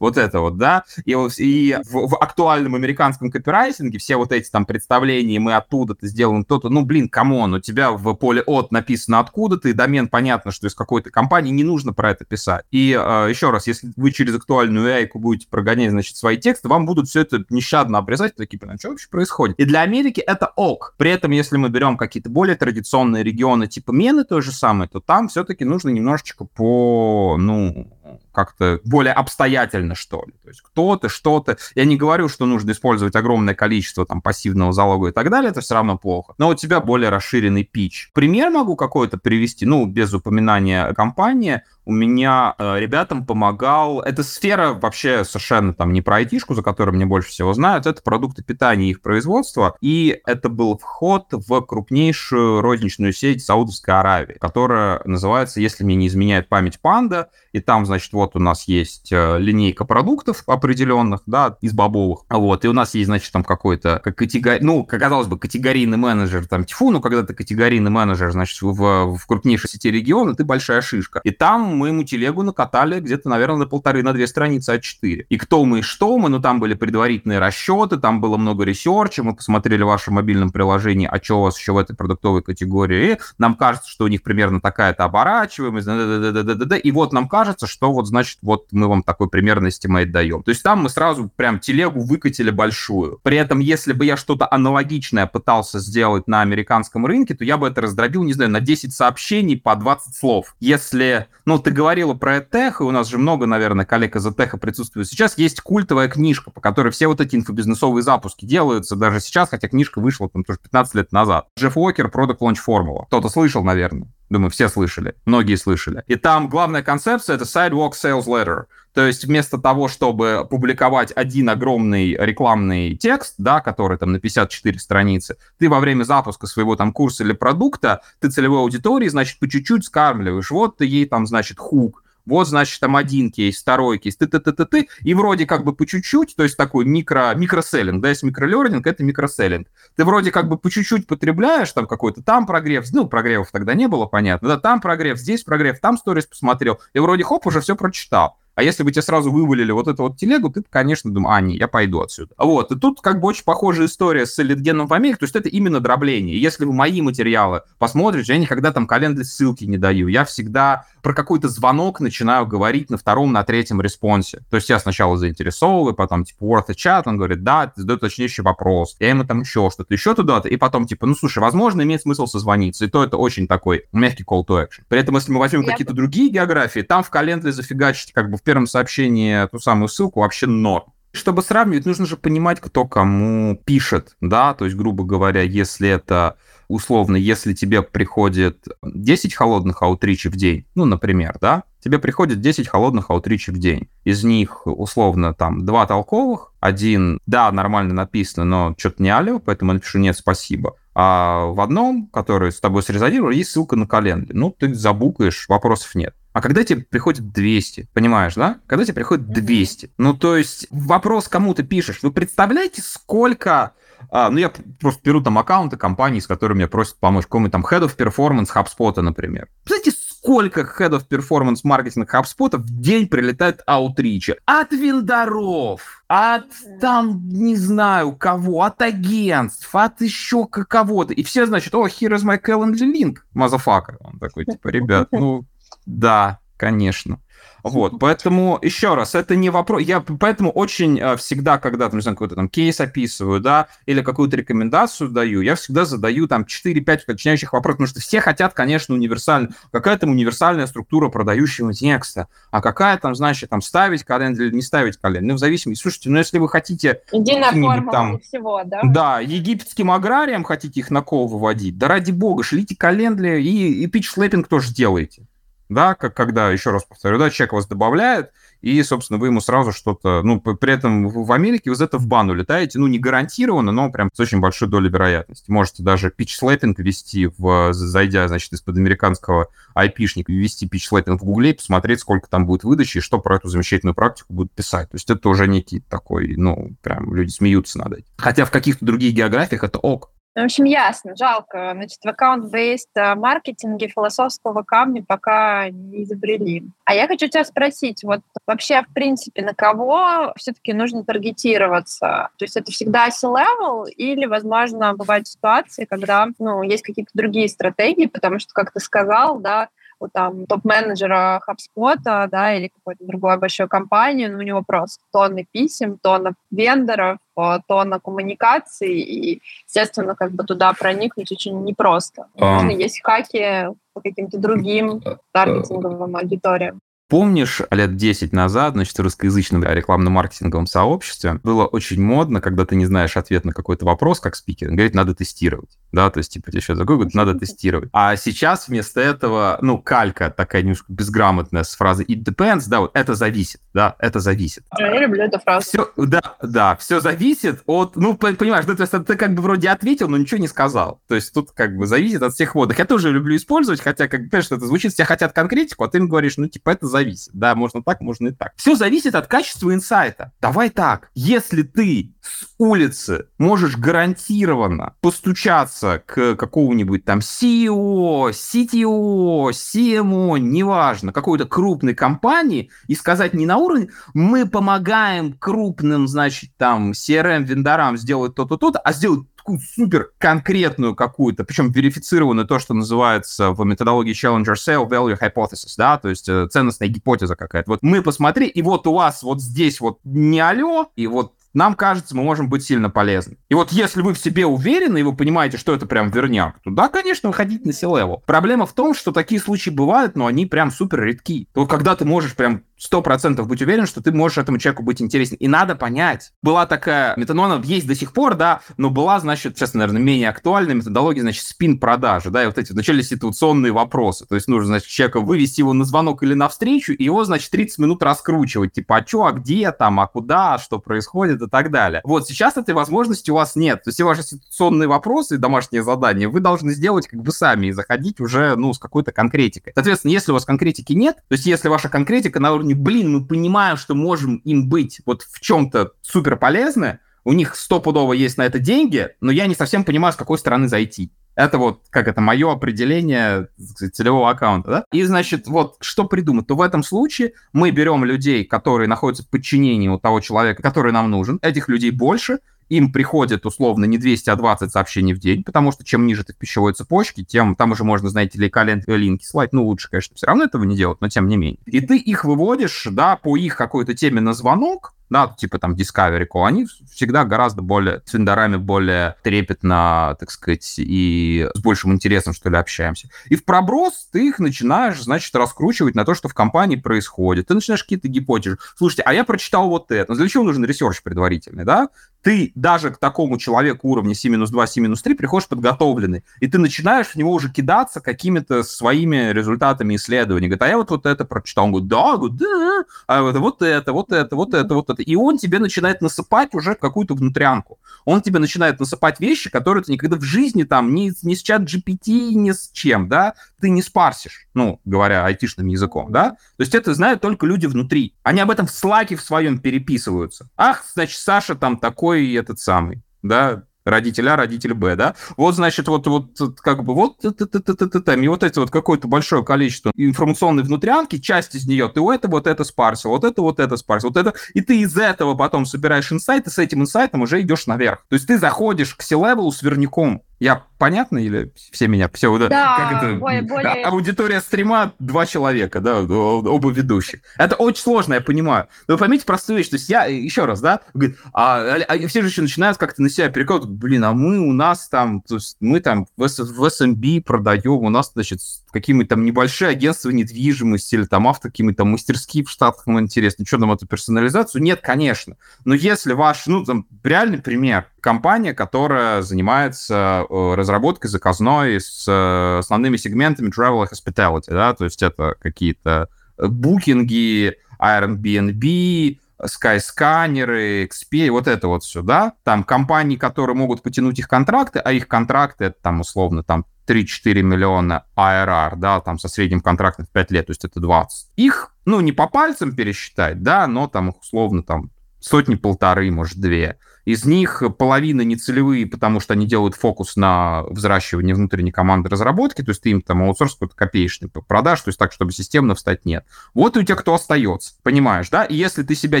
вот это вот, да, и, и в, в актуальном американском копирайтинге все вот эти там представления, мы оттуда-то сделаем то-то, ну, блин, come on, у тебя в поле от написано откуда ты, домен понятно, что из какой-то компании, не нужно про это писать. И э, еще раз, если вы через актуальную AI будете прогонять, значит, свои тексты, вам будут все это нещадно обрезать, такие, блин, что вообще происходит? И для Америки это ок. При этом, если мы берем какие-то более традиционные регионы, типа MENA то же самое, то там все-таки нужно немножечко по, ну, как-то более обстоятельно, что ли. То есть кто-то, что-то. Я не говорю, что нужно использовать огромное количество там пассивного залога и так далее, это все равно плохо. Но у тебя более расширенный пич. Пример могу какой-то привести, ну, без упоминания компании у меня э, ребятам помогал... Эта сфера вообще совершенно там не про айтишку, за которую мне больше всего знают, это продукты питания и их производства, и это был вход в крупнейшую розничную сеть Саудовской Аравии, которая называется, если мне не изменяет память, Панда, и там, значит, вот у нас есть э, линейка продуктов определенных, да, из бобовых, вот, и у нас есть, значит, там какой-то, как категорий, ну, казалось бы, категорийный менеджер, там, тьфу, ну, когда ты категорийный менеджер, значит, в, в крупнейшей сети региона, ты большая шишка. И там мы ему телегу накатали где-то, наверное, на полторы, на две страницы А4. И кто мы и что мы, ну там были предварительные расчеты, там было много ресерча, мы посмотрели в вашем мобильном приложении, а что у вас еще в этой продуктовой категории, нам кажется, что у них примерно такая-то оборачиваемость, да, да, да, и вот нам кажется, что то вот, значит, вот мы вам такой примерный estimate даем. То есть там мы сразу прям телегу выкатили большую. При этом, если бы я что-то аналогичное пытался сделать на американском рынке, то я бы это раздробил, не знаю, на 10 сообщений по 20 слов. Если, ну, ты говорила про EdTech, и у нас же много, наверное, коллег из EdTech присутствует. Сейчас есть культовая книжка, по которой все вот эти инфобизнесовые запуски делаются даже сейчас, хотя книжка вышла там тоже 15 лет назад. Джефф Уокер, Product Launch Formula. Кто-то слышал, наверное. Думаю, все слышали, многие слышали. И там главная концепция — это Sidewalk Sales Letter. То есть вместо того, чтобы публиковать один огромный рекламный текст, да, который там на 54 страницы, ты во время запуска своего там курса или продукта, ты целевой аудитории, значит, по чуть-чуть скармливаешь. Вот ты ей там, значит, хук, вот, значит, там один кейс, второй кейс, ты ты ты ты ты и вроде как бы по чуть-чуть, то есть такой микро, микроселлинг, да, есть микролернинг, это микроселлинг. Ты вроде как бы по чуть-чуть потребляешь, там какой-то там прогрев, ну, прогревов тогда не было, понятно, да, там прогрев, здесь прогрев, там сторис посмотрел, и вроде хоп, уже все прочитал. А если бы тебе сразу вывалили вот эту вот телегу, ты, конечно, думал, а, не, я пойду отсюда. Вот, и тут как бы очень похожая история с литгеном в Америке, то есть это именно дробление. Если вы мои материалы посмотрите, я никогда там календарь ссылки не даю, я всегда про какой-то звонок начинаю говорить на втором, на третьем респонсе. То есть я сначала заинтересовываю, потом типа worth a chat, он говорит, да, ты задает точнейший вопрос, я ему там еще что-то, еще туда-то, и потом типа, ну слушай, возможно, имеет смысл созвониться, и то это очень такой мягкий call to action. При этом, если мы возьмем я... какие-то другие географии, там в календаре зафигачить как бы в первом сообщении ту самую ссылку вообще норм. Чтобы сравнивать, нужно же понимать, кто кому пишет, да, то есть, грубо говоря, если это условно, если тебе приходит 10 холодных аутричей в день, ну, например, да, тебе приходит 10 холодных аутричей в день. Из них, условно, там, два толковых, один, да, нормально написано, но что-то не алё, поэтому напишу нет, спасибо. А в одном, который с тобой срезонировал, есть ссылка на календарь. Ну, ты забукаешь, вопросов нет. А когда тебе приходит 200, понимаешь, да? Когда тебе приходит 200. Ну, то есть вопрос кому ты пишешь. Вы представляете, сколько... А, ну, я просто беру там аккаунты компаний, с которыми меня просят помочь. Какой-нибудь там Head of Performance HubSpot, например. Знаете, сколько Head of Performance маркетинг HubSpot в день прилетает аутрича? От вендоров, от там, не знаю, кого, от агентств, от еще кого-то. И все, значит, о, here is my calendar link, motherfucker. Он такой, типа, ребят, ну, да, конечно. Вот, поэтому, еще раз, это не вопрос, я поэтому очень э, всегда, когда, там, не знаю, какой-то там кейс описываю, да, или какую-то рекомендацию даю, я всегда задаю там 4-5 уточняющих вопросов, потому что все хотят, конечно, универсально, какая там универсальная структура продающего текста, а какая там, значит, там ставить календарь или не ставить календарь, ну, в зависимости, слушайте, ну, если вы хотите... Единая формула там, всего, да? Да, египетским аграриям хотите их на кол выводить, да ради бога, шлите календарь и, и пич-слэппинг тоже делайте да, как когда, еще раз повторю, да, человек вас добавляет, и, собственно, вы ему сразу что-то, ну, при этом в Америке вы за это в бан улетаете, ну, не гарантированно, но прям с очень большой долей вероятности. Можете даже пич-слэппинг вести, в, зайдя, значит, из-под американского айпишника, ввести пич-слэппинг в Гугле и посмотреть, сколько там будет выдачи и что про эту замечательную практику будут писать. То есть это уже некий такой, ну, прям люди смеются над этим. Хотя в каких-то других географиях это ок. В общем, ясно, жалко. Значит, в аккаунт-бейст э, маркетинге философского камня пока не изобрели. А я хочу тебя спросить, вот вообще, в принципе, на кого все-таки нужно таргетироваться? То есть это всегда C-level или, возможно, бывают ситуации, когда ну, есть какие-то другие стратегии, потому что, как ты сказал, да, у там топ-менеджера HubSpot, да, или какой-то другой большой компании, ну, у него просто тонны писем, тонна вендоров, э, тонна коммуникаций, и, естественно, как бы туда проникнуть очень непросто. Um, есть хаки по каким-то другим э, таргетинговым аудиториям. Помнишь, лет 10 назад, значит, в русскоязычном рекламно-маркетинговом сообществе было очень модно, когда ты не знаешь ответ на какой-то вопрос, как спикер, говорит, надо тестировать. Да, то есть, типа, тебе что такое, говорит, надо тестировать. А сейчас вместо этого, ну, калька такая немножко безграмотная с фразой it depends, да, вот это зависит, да, это зависит. Я люблю эту фразу. Все, да, да, все зависит от, ну, понимаешь, ну, то есть ты как бы вроде ответил, но ничего не сказал. То есть тут как бы зависит от всех водных. Я тоже люблю использовать, хотя, как, понимаешь, это звучит, все хотят конкретику, а ты им говоришь, ну, типа, это зависит зависит. Да, можно так, можно и так. Все зависит от качества инсайта. Давай так. Если ты с улицы можешь гарантированно постучаться к какому-нибудь там CEO, CTO, CMO, неважно, какой-то крупной компании и сказать не на уровне, мы помогаем крупным, значит, там, CRM-вендорам сделать то-то, то-то, а сделать супер конкретную какую-то, причем верифицированную то, что называется в методологии Challenger Sale Value Hypothesis, да, то есть э, ценностная гипотеза какая-то. Вот мы посмотри, и вот у вас вот здесь вот не алло, и вот нам кажется, мы можем быть сильно полезны. И вот если вы в себе уверены, и вы понимаете, что это прям верняк, то да, конечно, выходить на C-level. Проблема в том, что такие случаи бывают, но они прям супер редки. То когда ты можешь прям сто процентов быть уверен, что ты можешь этому человеку быть интересен. И надо понять. Была такая методология, есть до сих пор, да, но была, значит, сейчас, наверное, менее актуальная методология, значит, спин-продажи, да, и вот эти вначале ситуационные вопросы. То есть нужно, значит, человека вывести его на звонок или на встречу, и его, значит, 30 минут раскручивать. Типа, а что, а где там, а куда, что происходит и так далее. Вот сейчас этой возможности у вас нет. То есть все ваши ситуационные вопросы и домашние задания вы должны сделать как бы сами и заходить уже, ну, с какой-то конкретикой. Соответственно, если у вас конкретики нет, то есть если ваша конкретика на уровне блин, мы понимаем, что можем им быть вот в чем-то супер полезны, у них стопудово есть на это деньги, но я не совсем понимаю, с какой стороны зайти. Это вот, как это, мое определение целевого аккаунта, да? И, значит, вот, что придумать? То в этом случае мы берем людей, которые находятся в подчинении у того человека, который нам нужен. Этих людей больше, им приходит условно не 200, а 20 сообщений в день, потому что чем ниже ты в пищевой цепочке, тем там уже можно, знаете ли, Calendly линки слать. Ну, лучше, конечно, все равно этого не делать, но тем не менее. И ты их выводишь, да, по их какой-то теме на звонок, да, типа там Discovery Call, они всегда гораздо более, с вендорами более трепетно, так сказать, и с большим интересом, что ли, общаемся. И в проброс ты их начинаешь, значит, раскручивать на то, что в компании происходит. Ты начинаешь какие-то гипотезы. Слушайте, а я прочитал вот это. Но для чего нужен ресерч предварительный, да? Ты даже к такому человеку уровня C-2, C-3 приходишь подготовленный, и ты начинаешь в него уже кидаться какими-то своими результатами исследований. Говорит, а я вот, вот это прочитал. Он говорит, да, говорит, да, а вот, вот это, вот это, вот это, вот это и он тебе начинает насыпать уже какую-то внутрянку. Он тебе начинает насыпать вещи, которые ты никогда в жизни там ни, ни с чат GPT, ни с чем, да, ты не спарсишь, ну, говоря айтишным языком, да. То есть это знают только люди внутри. Они об этом в слаке в своем переписываются. Ах, значит, Саша там такой этот самый, да, родитель А, родитель Б, да? Вот, значит, вот, вот как бы вот и вот эти вот какое-то большое количество информационной внутрянки, часть из нее, ты у этого вот это спарсил, вот это вот это спарсил, вот это, и ты из этого потом собираешь инсайт, и с этим инсайтом уже идешь наверх. То есть ты заходишь к C-левелу с верняком, я понятно или все меня все да, как это? более, более... аудитория стрима два человека да оба ведущих. Это очень сложно я понимаю. Но вы поймите простую вещь то есть я еще раз да говорит, а, а, а все же еще начинают как-то на себя перекладывать блин а мы у нас там то есть мы там в, в SMB эм продаем у нас значит какие-то там небольшие агентства недвижимости или там авто какие-то мастерские в Штатах нам интересно что нам эту персонализацию? Нет конечно. Но если ваш ну там реальный пример компания, которая занимается э, разработкой заказной с э, основными сегментами travel и hospitality, да, то есть это какие-то букинги, Airbnb, Skyscanner, XP, вот это вот все, да, там компании, которые могут потянуть их контракты, а их контракты, это там условно там 3-4 миллиона ARR, да, там со средним контрактом в 5 лет, то есть это 20. Их, ну, не по пальцам пересчитать, да, но там условно там сотни-полторы, может, две. Из них половина нецелевые, потому что они делают фокус на взращивание внутренней команды разработки, то есть ты им там аутсорс какой-то копеечный продаж, то есть так, чтобы системно встать, нет. Вот у тебя кто остается, понимаешь, да? И если ты себя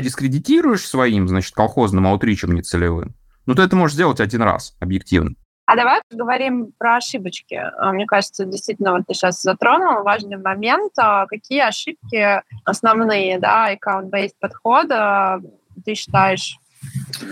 дискредитируешь своим, значит, колхозным аутричем нецелевым, ну, то это можешь сделать один раз, объективно. А давай поговорим про ошибочки. А, мне кажется, действительно, вот ты сейчас затронул важный момент. А, какие ошибки основные, да, аккаунт-бейст подхода ты считаешь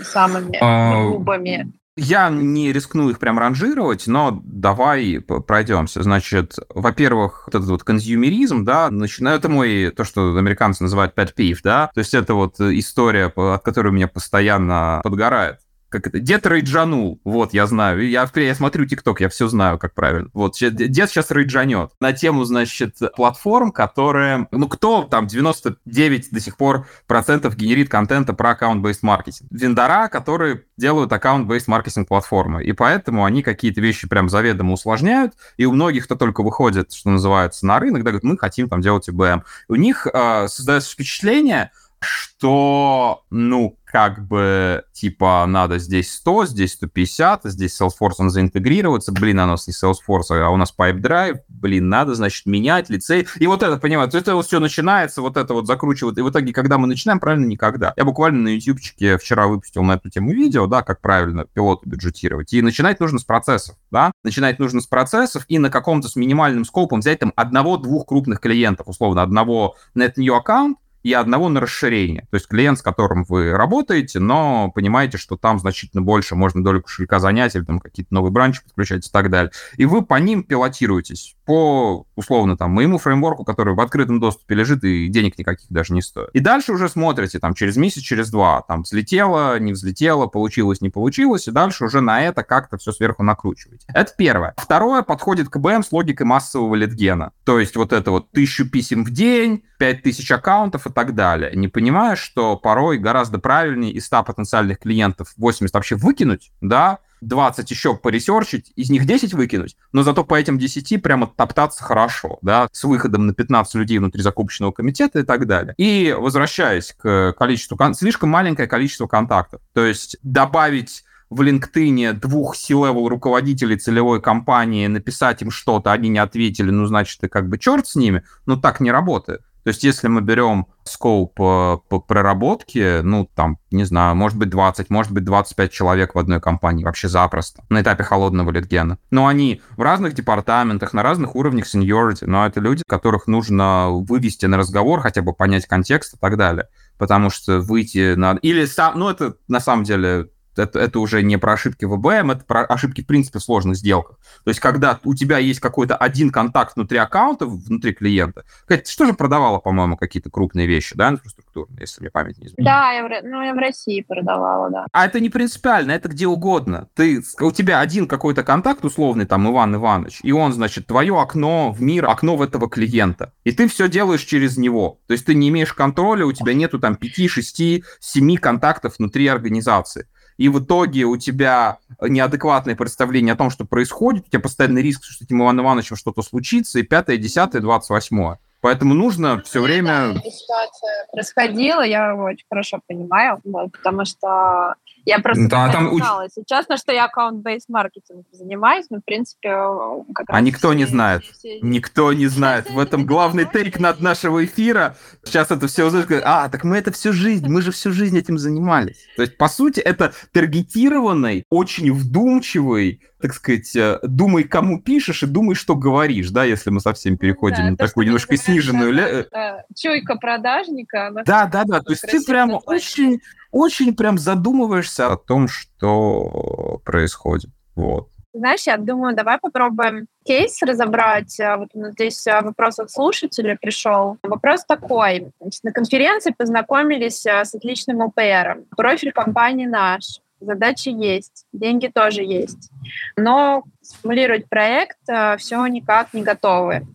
самыми а, грубыми? Я не рискну их прям ранжировать, но давай пройдемся. Значит, во-первых, вот этот вот консюмеризм, да, начинаю, это мой, то, что американцы называют pet peeve, да, то есть это вот история, от которой у меня постоянно подгорает как это, дед рейджанул, вот, я знаю, я, я смотрю ТикТок, я все знаю, как правильно. Вот, дед сейчас рейджанет на тему, значит, платформ, которые, ну, кто там 99 до сих пор процентов генерит контента про аккаунт-based маркетинг? Вендора, которые делают аккаунт-based маркетинг платформы, и поэтому они какие-то вещи прям заведомо усложняют, и у многих, кто только выходит, что называется, на рынок, да, говорят, мы хотим там делать ИБМ. У них э, создается впечатление, что, ну, как бы, типа, надо здесь 100, здесь 150, здесь Salesforce, он заинтегрироваться, блин, а у нас не Salesforce, а у нас PipeDrive, блин, надо, значит, менять лицей. И вот это, понимаете, это вот все начинается, вот это вот закручивает. И в итоге, когда мы начинаем, правильно, никогда. Я буквально на ютубчике вчера выпустил на эту тему видео, да, как правильно пилоту бюджетировать. И начинать нужно с процессов, да, начинать нужно с процессов и на каком-то с минимальным скопом взять там одного-двух крупных клиентов, условно, одного net new аккаунт, и одного на расширение. То есть клиент, с которым вы работаете, но понимаете, что там значительно больше можно долю кошелька занять или там какие-то новые бранчи подключать и так далее. И вы по ним пилотируетесь по, условно, там, моему фреймворку, который в открытом доступе лежит и денег никаких даже не стоит. И дальше уже смотрите, там, через месяц, через два, там, взлетело, не взлетело, получилось, не получилось, и дальше уже на это как-то все сверху накручиваете. Это первое. Второе подходит к БМ с логикой массового литгена. То есть вот это вот тысячу писем в день, 5000 аккаунтов и так далее. Не понимаешь, что порой гораздо правильнее из 100 потенциальных клиентов 80 вообще выкинуть, да, 20 еще поресерчить, из них 10 выкинуть, но зато по этим 10 прямо топтаться хорошо, да, с выходом на 15 людей внутри закупочного комитета и так далее. И возвращаясь к количеству, слишком маленькое количество контактов. То есть добавить в LinkedIn двух C-level руководителей целевой компании, написать им что-то, они не ответили, ну, значит, и как бы черт с ними, но так не работает. То есть если мы берем скоп по, по проработке, ну, там, не знаю, может быть 20, может быть 25 человек в одной компании, вообще запросто, на этапе холодного литгена. Но они в разных департаментах, на разных уровнях seniority, но это люди, которых нужно вывести на разговор, хотя бы понять контекст и так далее. Потому что выйти на... Или сам... Ну, это на самом деле это, это уже не про ошибки в ВБМ, это про ошибки, в принципе, в сложных сделках. То есть, когда у тебя есть какой-то один контакт внутри аккаунта, внутри клиента, Катя, ты что же продавала, по-моему, какие-то крупные вещи, да, инфраструктурные, если мне память не изменяет? Да, я в, ну, я в России продавала, да. А это не принципиально, это где угодно. Ты, у тебя один какой-то контакт условный, там, Иван Иванович, и он, значит, твое окно в мир, окно в этого клиента. И ты все делаешь через него. То есть ты не имеешь контроля, у тебя нету там 5, 6, 7 контактов внутри организации и в итоге у тебя неадекватное представление о том, что происходит, у тебя постоянный риск, что с этим Иваном Ивановичем что-то случится, и пятое, десятое, двадцать восьмое. Поэтому нужно все время... Ситуация происходила, я очень хорошо понимаю, вот, потому что я просто да, там. Уч... Сейчас, на что я аккаунт-бейс маркетинг занимаюсь, но, в принципе... Как а никто не знает. Все... Никто не знает. В этом главный тейк над нашего эфира. Сейчас это все узнают. А, так мы это всю жизнь, мы же всю жизнь этим занимались. То есть, по сути, это таргетированный, очень вдумчивый, так сказать, э, думай, кому пишешь, и думай, что говоришь, да, если мы совсем переходим да, на то, такую немножко сниженную... Да, чуйка продажника. Да, да, да, то есть ты прямо очень очень прям задумываешься о том, что происходит. Вот. Знаешь, я думаю, давай попробуем кейс разобрать. А, вот здесь а, вопрос от слушателя пришел. Вопрос такой. Значит, на конференции познакомились а, с отличным ОПРом. Профиль компании наш. Задачи есть, деньги тоже есть. Но сформулировать проект э, все никак не готовы.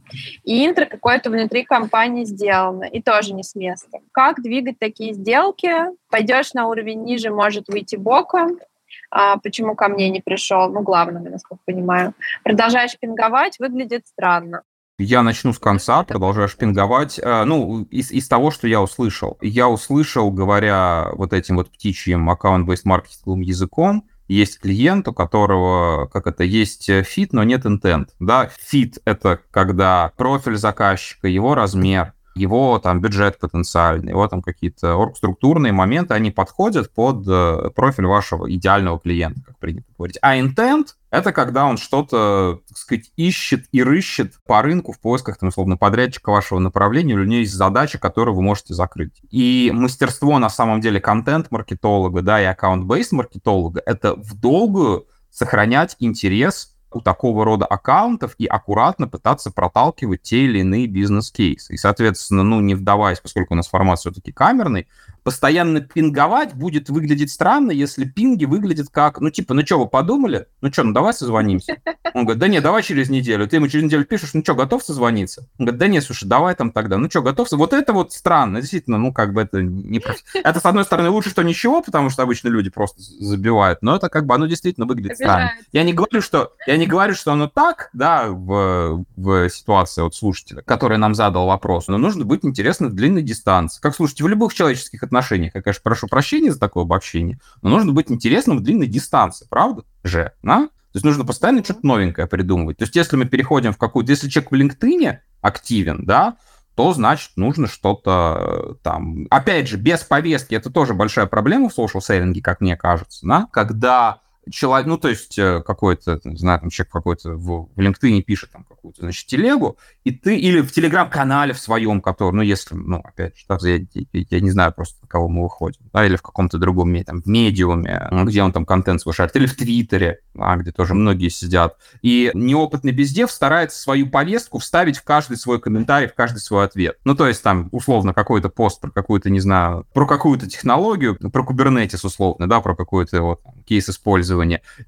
И интро какое-то внутри компании сделано, и тоже не с места. Как двигать такие сделки? Пойдешь на уровень ниже, может выйти боком, а почему ко мне не пришел, ну, главное, насколько понимаю. Продолжаешь пинговать, выглядит странно. Я начну с конца, продолжаешь пинговать. Э, ну, из, из того, что я услышал. Я услышал, говоря вот этим вот птичьим account-based маркетинговым языком, есть клиент, у которого, как это, есть fit, но нет intent. Да, fit — это когда профиль заказчика, его размер, его там бюджет потенциальный, его там какие-то оргструктурные моменты, они подходят под э, профиль вашего идеального клиента, как принято говорить. А intent — это когда он что-то, так сказать, ищет и рыщет по рынку в поисках, там, условно, подрядчика вашего направления, у него есть задача, которую вы можете закрыть. И мастерство, на самом деле, контент-маркетолога, да, и аккаунт-бейс маркетолога — это в долгую сохранять интерес у такого рода аккаунтов и аккуратно пытаться проталкивать те или иные бизнес-кейсы. И, соответственно, ну, не вдаваясь, поскольку у нас формат все-таки камерный, постоянно пинговать будет выглядеть странно, если пинги выглядят как, ну, типа, ну, что, вы подумали? Ну, что, ну, давай созвонимся. Он говорит, да нет, давай через неделю. Ты ему через неделю пишешь, ну, что, готов созвониться? Он говорит, да нет, слушай, давай там тогда. Ну, что, готов? Вот это вот странно, действительно, ну, как бы это не... Это, с одной стороны, лучше, что ничего, потому что обычно люди просто забивают, но это как бы, оно действительно выглядит странно. Я не говорю, что, я не не говорю, что оно так, да, в, в ситуации вот слушателя, который нам задал вопрос, но нужно быть интересным в длинной дистанции. Как, слушайте, в любых человеческих отношениях, я, конечно, прошу прощения за такое обобщение, но нужно быть интересным в длинной дистанции, правда же, да? То есть нужно постоянно что-то новенькое придумывать. То есть если мы переходим в какую-то... Если человек в LinkedIn активен, да, то значит нужно что-то э, там... Опять же, без повестки это тоже большая проблема в social selling, как мне кажется, да, когда человек, ну, то есть э, какой-то, не знаю, там человек какой-то в, в LinkedIn пишет там какую-то, значит, телегу, и ты, или в Телеграм-канале в своем, который, ну, если, ну, опять же, я, я, я не знаю просто, на кого мы выходим, да, или в каком-то другом, там, в медиуме, где он там контент шарит, или в Твиттере, да, где тоже многие сидят. И неопытный бездев старается свою повестку вставить в каждый свой комментарий, в каждый свой ответ. Ну, то есть там, условно, какой-то пост про какую-то, не знаю, про какую-то технологию, про Kubernetes, условно, да, про какой-то вот кейс использования.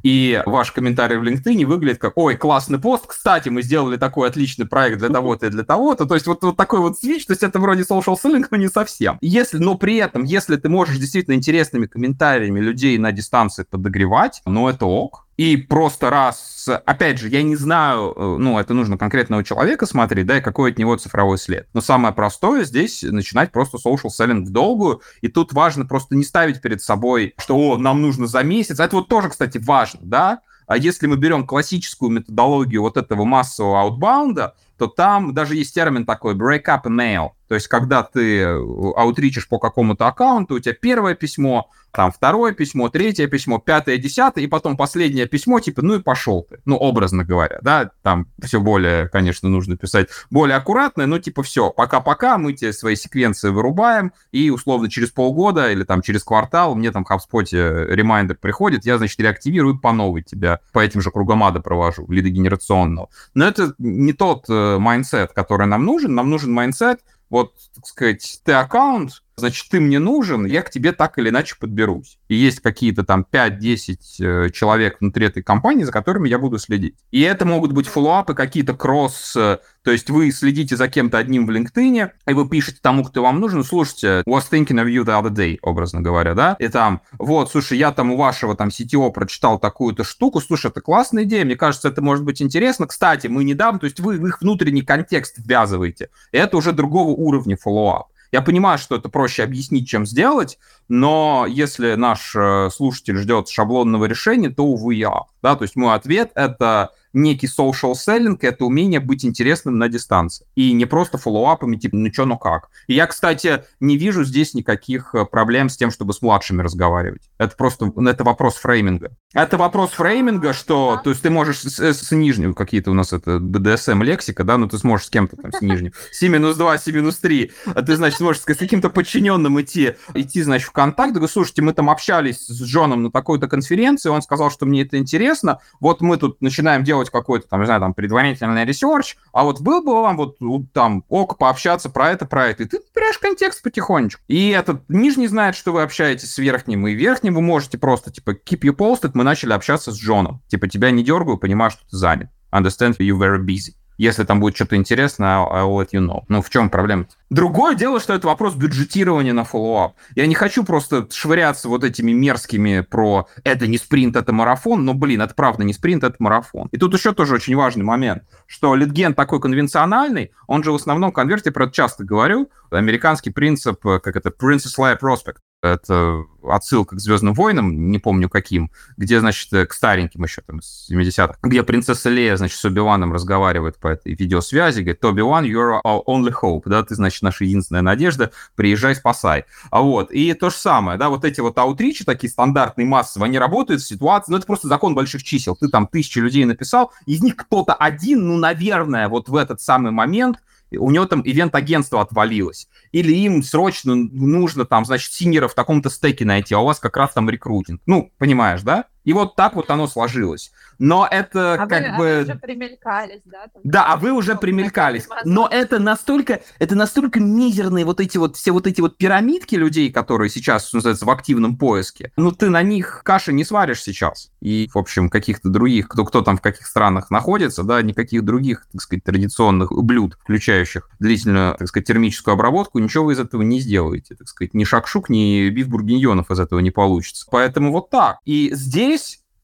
И ваш комментарий в LinkedIn выглядит как, ой, классный пост, кстати, мы сделали такой отличный проект для того-то и для того-то. То есть вот, вот такой вот свич, то есть это вроде social selling, но не совсем. Если, но при этом, если ты можешь действительно интересными комментариями людей на дистанции подогревать, ну это ок, и просто раз, опять же, я не знаю, э, ну, это нужно конкретного человека смотреть, да, и какой от него цифровой след. Но самое простое здесь начинать просто social selling в долгую, и тут важно просто не ставить перед собой, что, о, нам нужно за месяц. Это вот тоже, кстати, важно, да, а если мы берем классическую методологию вот этого массового outbound а, то там даже есть термин такой break up email. То есть, когда ты э, outreach ишь по какому-то аккаунту, у тебя первое письмо, там второе письмо, третье письмо, пятое, десятое, и потом последнее письмо, типа, ну и пошел ты. Ну, образно говоря, да, там все более, конечно, нужно писать более аккуратно, но типа все, пока-пока, мы тебе свои секвенции вырубаем, и условно через полгода или там через квартал мне там в HubSpot reminder приходит, я, значит, реактивирую по новой тебя, по этим же кругам ада провожу, лидогенерационного. Но это не тот mindset, который нам нужен, нам нужен mindset, вот, так сказать, ты аккаунт, значит, ты мне нужен, я к тебе так или иначе подберусь. И есть какие-то там 5-10 э, человек внутри этой компании, за которыми я буду следить. И это могут быть follow-up ы, какие-то кросс, э, то есть вы следите за кем-то одним в LinkedIn, и вы пишете тому, кто вам нужен, слушайте, was thinking of you the other day, образно говоря, да, и там, вот, слушай, я там у вашего там CTO прочитал такую-то штуку, слушай, это классная идея, мне кажется, это может быть интересно. Кстати, мы недавно, то есть вы в их внутренний контекст ввязываете. Это уже другого уровня follow-up. Я понимаю, что это проще объяснить, чем сделать, но если наш э, слушатель ждет шаблонного решения, то, увы, я. Да, то есть мой ответ — это некий social selling — это умение быть интересным на дистанции. И не просто follow-up ами, типа, ну что, ну как. И я, кстати, не вижу здесь никаких э, проблем с тем, чтобы с младшими разговаривать. Это просто, это вопрос framing а. Это вопрос framing а, что, то есть ты можешь с, с нижним, какие-то у нас это BDSM лексика, да, ну ты сможешь с кем-то там с нижним, с минус 2, с минус 3, а ты, значит, сможешь с каким-то подчиненным идти, идти, значит, в контакт, говорю, слушайте, мы там общались с Джоном на такой-то конференции, он сказал, что мне это интересно, вот мы тут начинаем делать делать какой-то, там, не знаю, там, предварительный research, а вот был бы вам вот там ок пообщаться про это, про это, и ты берешь контекст потихонечку. И этот нижний знает, что вы общаетесь с верхним, и верхним вы можете просто, типа, keep you posted, мы начали общаться с Джоном. Типа, тебя не дергаю, понимаю, что ты занят. Understand you very busy. Если там будет что-то интересное, I'll let you know. Ну, в чем проблема? -то? Другое дело, что это вопрос бюджетирования на follow-up. Я не хочу просто швыряться вот этими мерзкими про это не спринт, это марафон, но, блин, это правда не спринт, это марафон. И тут еще тоже очень важный момент, что lead gen такой конвенциональный, он же в основном конверте, про это часто говорю, американский принцип, как это, Princess Leia Prospect. Это отсылка к «Звездным войнам», не помню каким, где, значит, к стареньким еще там из 70-х, где принцесса Лея, значит, с Оби-Ваном разговаривает по этой видеосвязи, говорит, Оби-Ван, you're our only hope, да, ты, значит, наша единственная надежда, приезжай, спасай. А вот, и то же самое, да, вот эти вот аутричи, такие стандартные, массовые, они работают в ситуации, ну, это просто закон больших чисел, ты там тысячи людей написал, из них кто-то один, ну, наверное, вот в этот самый момент у него там ивент-агентство отвалилось, или им срочно нужно там, значит, синера в таком-то стеке найти, а у вас как раз там рекрутинг. Ну, понимаешь, да? И вот так вот оно сложилось. Но это а как вы, бы... А вы уже примелькались, да? Там, да, а вы уже примелькались. Но это настолько, это настолько мизерные вот эти вот, все вот эти вот пирамидки людей, которые сейчас, называется, в активном поиске. Ну, ты на них каши не сваришь сейчас. И, в общем, каких-то других, кто, кто там в каких странах находится, да, никаких других, так сказать, традиционных блюд, включающих длительную, так сказать, термическую обработку, ничего вы из этого не сделаете, так сказать. Ни шакшук, ни биф бургиньонов из этого не получится. Поэтому вот так. И здесь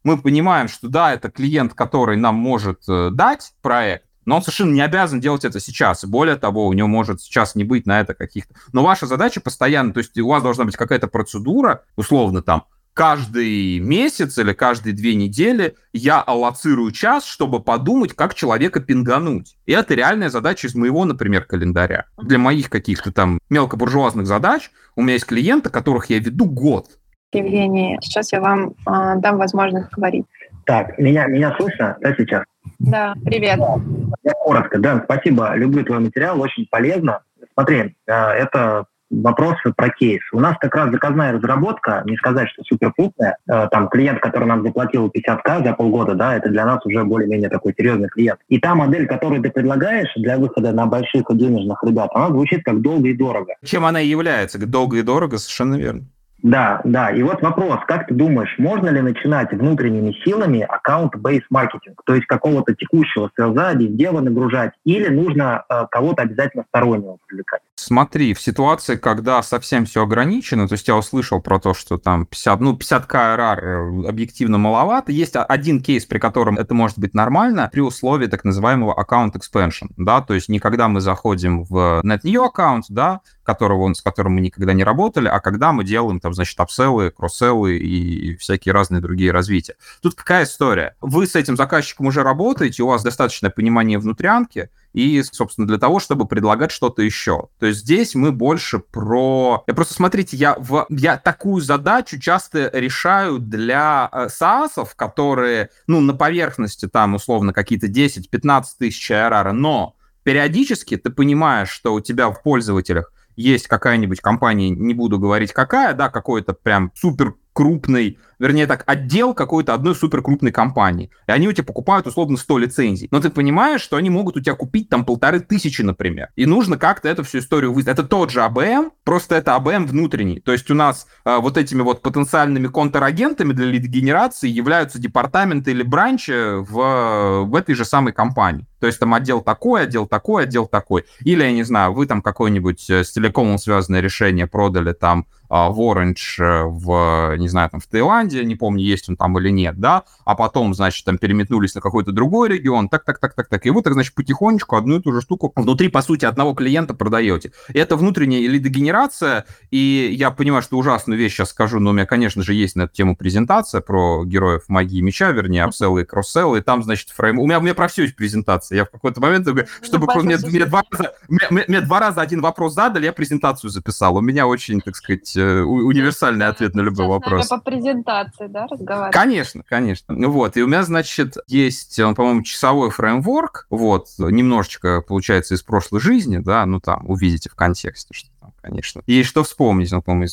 мы понимаем, что да, это клиент, который нам может э, дать проект, но он совершенно не обязан делать это сейчас. И более того, у него может сейчас не быть на это каких-то... Но ваша задача постоянно, то есть у вас должна быть какая-то процедура, условно там, каждый месяц или каждые две недели я аллоцирую час, чтобы подумать, как человека пингануть. И это реальная задача из моего, например, календаря. Для моих каких-то там мелкобуржуазных задач у меня есть клиенты, которых я веду год. Евгений, сейчас я вам э, дам возможность говорить. Так, меня, меня слышно, да, сейчас? Да, привет. Я коротко, да, спасибо, люблю твой материал, очень полезно. Смотри, э, это вопросы про кейс. У нас как раз заказная разработка, не сказать, что супер крупная. Э, там клиент, который нам заплатил 50к за полгода, да, это для нас уже более-менее такой серьезный клиент. И та модель, которую ты предлагаешь для выхода на больших и денежных ребят, она звучит как долго и дорого. Чем она и является? Долго и дорого, совершенно верно. Да, да. И вот вопрос, как ты думаешь, можно ли начинать внутренними силами аккаунт-бейс маркетинг, то есть какого-то текущего селза, везде нагружать, или нужно э, кого-то обязательно стороннего привлекать? Смотри, в ситуации, когда совсем все ограничено, то есть я услышал про то, что там 50, ну, 50 КРР объективно маловато, есть один кейс, при котором это может быть нормально, при условии так называемого аккаунт expansion, да, то есть не когда мы заходим в NetNew аккаунт, да, которого, с которым мы никогда не работали, а когда мы делаем там, значит, апселлы, кросселлы и всякие разные другие развития. Тут какая история? Вы с этим заказчиком уже работаете, у вас достаточное понимание внутрянки, и, собственно, для того, чтобы предлагать что-то еще. То есть здесь мы больше про... Я просто, смотрите, я, в... я такую задачу часто решаю для э, SaaS, которые, ну, на поверхности там, условно, какие-то 10-15 тысяч ARR, но периодически ты понимаешь, что у тебя в пользователях есть какая-нибудь компания, не буду говорить какая, да, какой-то прям супер крупный вернее так, отдел какой-то одной суперкрупной компании. И они у тебя покупают условно 100 лицензий. Но ты понимаешь, что они могут у тебя купить там полторы тысячи, например. И нужно как-то эту всю историю выставить. Это тот же АБМ, просто это АБМ внутренний. То есть у нас э, вот этими вот потенциальными контрагентами для лид-генерации являются департаменты или бранчи в, в этой же самой компании. То есть там отдел такой, отдел такой, отдел такой. Или, я не знаю, вы там какое-нибудь э, с телекомом связанное решение продали там в Orange, э, в, не знаю, там в Таиланде, не помню, есть он там или нет, да, а потом, значит, там переметнулись на какой-то другой регион, так, так, так, так, так. И вы так, значит, потихонечку одну и ту же штуку внутри, по сути, одного клиента продаете. Это внутренняя лидогенерация, и я понимаю, что ужасную вещь сейчас скажу, но у меня, конечно же, есть на эту тему презентация про героев магии меча, вернее, апселлы и кросселлы, и там, значит, фрейм... У меня, у меня про все есть презентация. Я в какой-то момент, ну, чтобы ну, мне, мне, два раза, мне, мне два раза один вопрос задали, я презентацию записал. У меня очень, так сказать, Э, универсальный ответ на любой вопрос. по презентации, да, разговаривать? Конечно, конечно. Ну вот, и у меня, значит, есть, он, по-моему, часовой фреймворк, вот, немножечко, получается, из прошлой жизни, да, ну там, увидите в контексте, что там, конечно. Есть что вспомнить, ну, по-моему,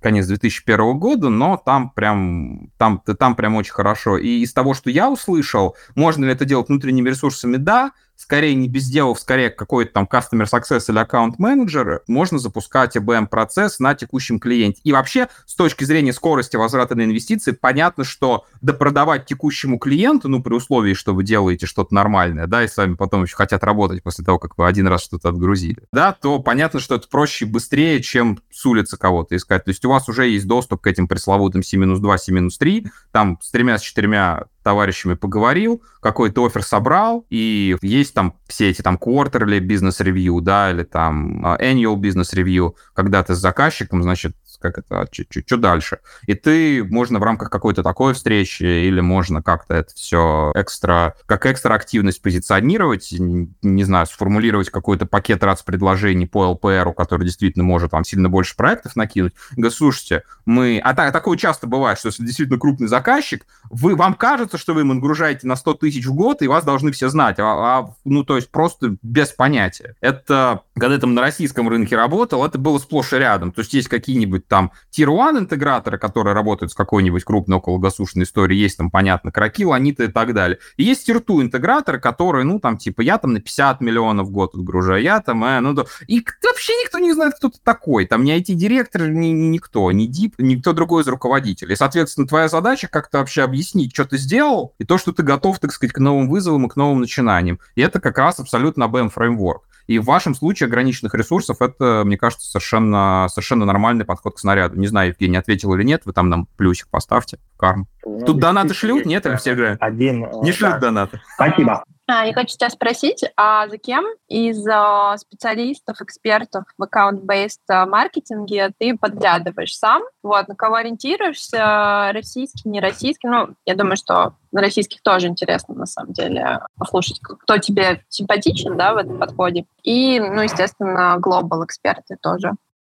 конец 2001 года, но там прям, там, там прям очень хорошо. И из того, что я услышал, можно ли это делать внутренними ресурсами, да, скорее не без дела, скорее какой-то там Customer Success или Account Manager, можно запускать EBM-процесс на текущем клиенте. И вообще, с точки зрения скорости возврата на инвестиции, понятно, что допродавать текущему клиенту, ну, при условии, что вы делаете что-то нормальное, да, и с вами потом еще хотят работать после того, как вы один раз что-то отгрузили, да, то понятно, что это проще и быстрее, чем с улицы кого-то искать. То есть у вас уже есть доступ к этим пресловутым C-2, C-3, там с тремя, с четырьмя товарищами поговорил, какой-то офер собрал, и есть там все эти там quarterly бизнес-ревью, да, или там а, annual бизнес-ревью, когда ты с заказчиком, значит, как это, что дальше. И ты, можно в рамках какой-то такой встречи, или можно как-то это все экстра, как экстра активность позиционировать, не знаю, сформулировать какой-то пакет раз предложений по ЛПРу, который действительно может вам сильно больше проектов накинуть. Говорит, слушайте, мы... А так, такое часто бывает, что если действительно крупный заказчик, вы, вам кажется, что вы ему нагружаете на 100 тысяч в год, и вас должны все знать. А, а, ну, то есть просто без понятия. Это, когда там на российском рынке работал, это было сплошь и рядом. То есть есть какие-нибудь там Tier 1 интеграторы, которые работают с какой-нибудь крупной окологосушной историей, есть там, понятно, Кракил, Анита и так далее. И есть Tier 2 интеграторы, которые, ну, там, типа, я там на 50 миллионов в год отгружаю, я там, э, ну, да. И вообще никто не знает, кто ты такой. Там ни IT-директор, ни, ни никто, ни дип, никто другой из руководителей. Соответственно, твоя задача как-то вообще объяснить, что ты сделал, и то, что ты готов, так сказать, к новым вызовам и к новым начинаниям. И это как раз абсолютно BM фреймворк. И в вашем случае ограниченных ресурсов это, мне кажется, совершенно, совершенно нормальный подход к снаряду. Не знаю, Евгений ответил или нет, вы там нам плюсик поставьте в карму. Ну, Тут донаты шлют, нет, или все играют? Один. Не шлют да. донаты. Спасибо. А, я хочу тебя спросить, а за кем из а, специалистов, экспертов в аккаунт-based а, маркетинге ты подглядываешь сам? Вот, на кого ориентируешься? Российский, не российский? Ну, я думаю, что на российских тоже интересно, на самом деле, послушать, кто тебе симпатичен, да, в этом подходе. И, ну, естественно, глобал эксперты тоже.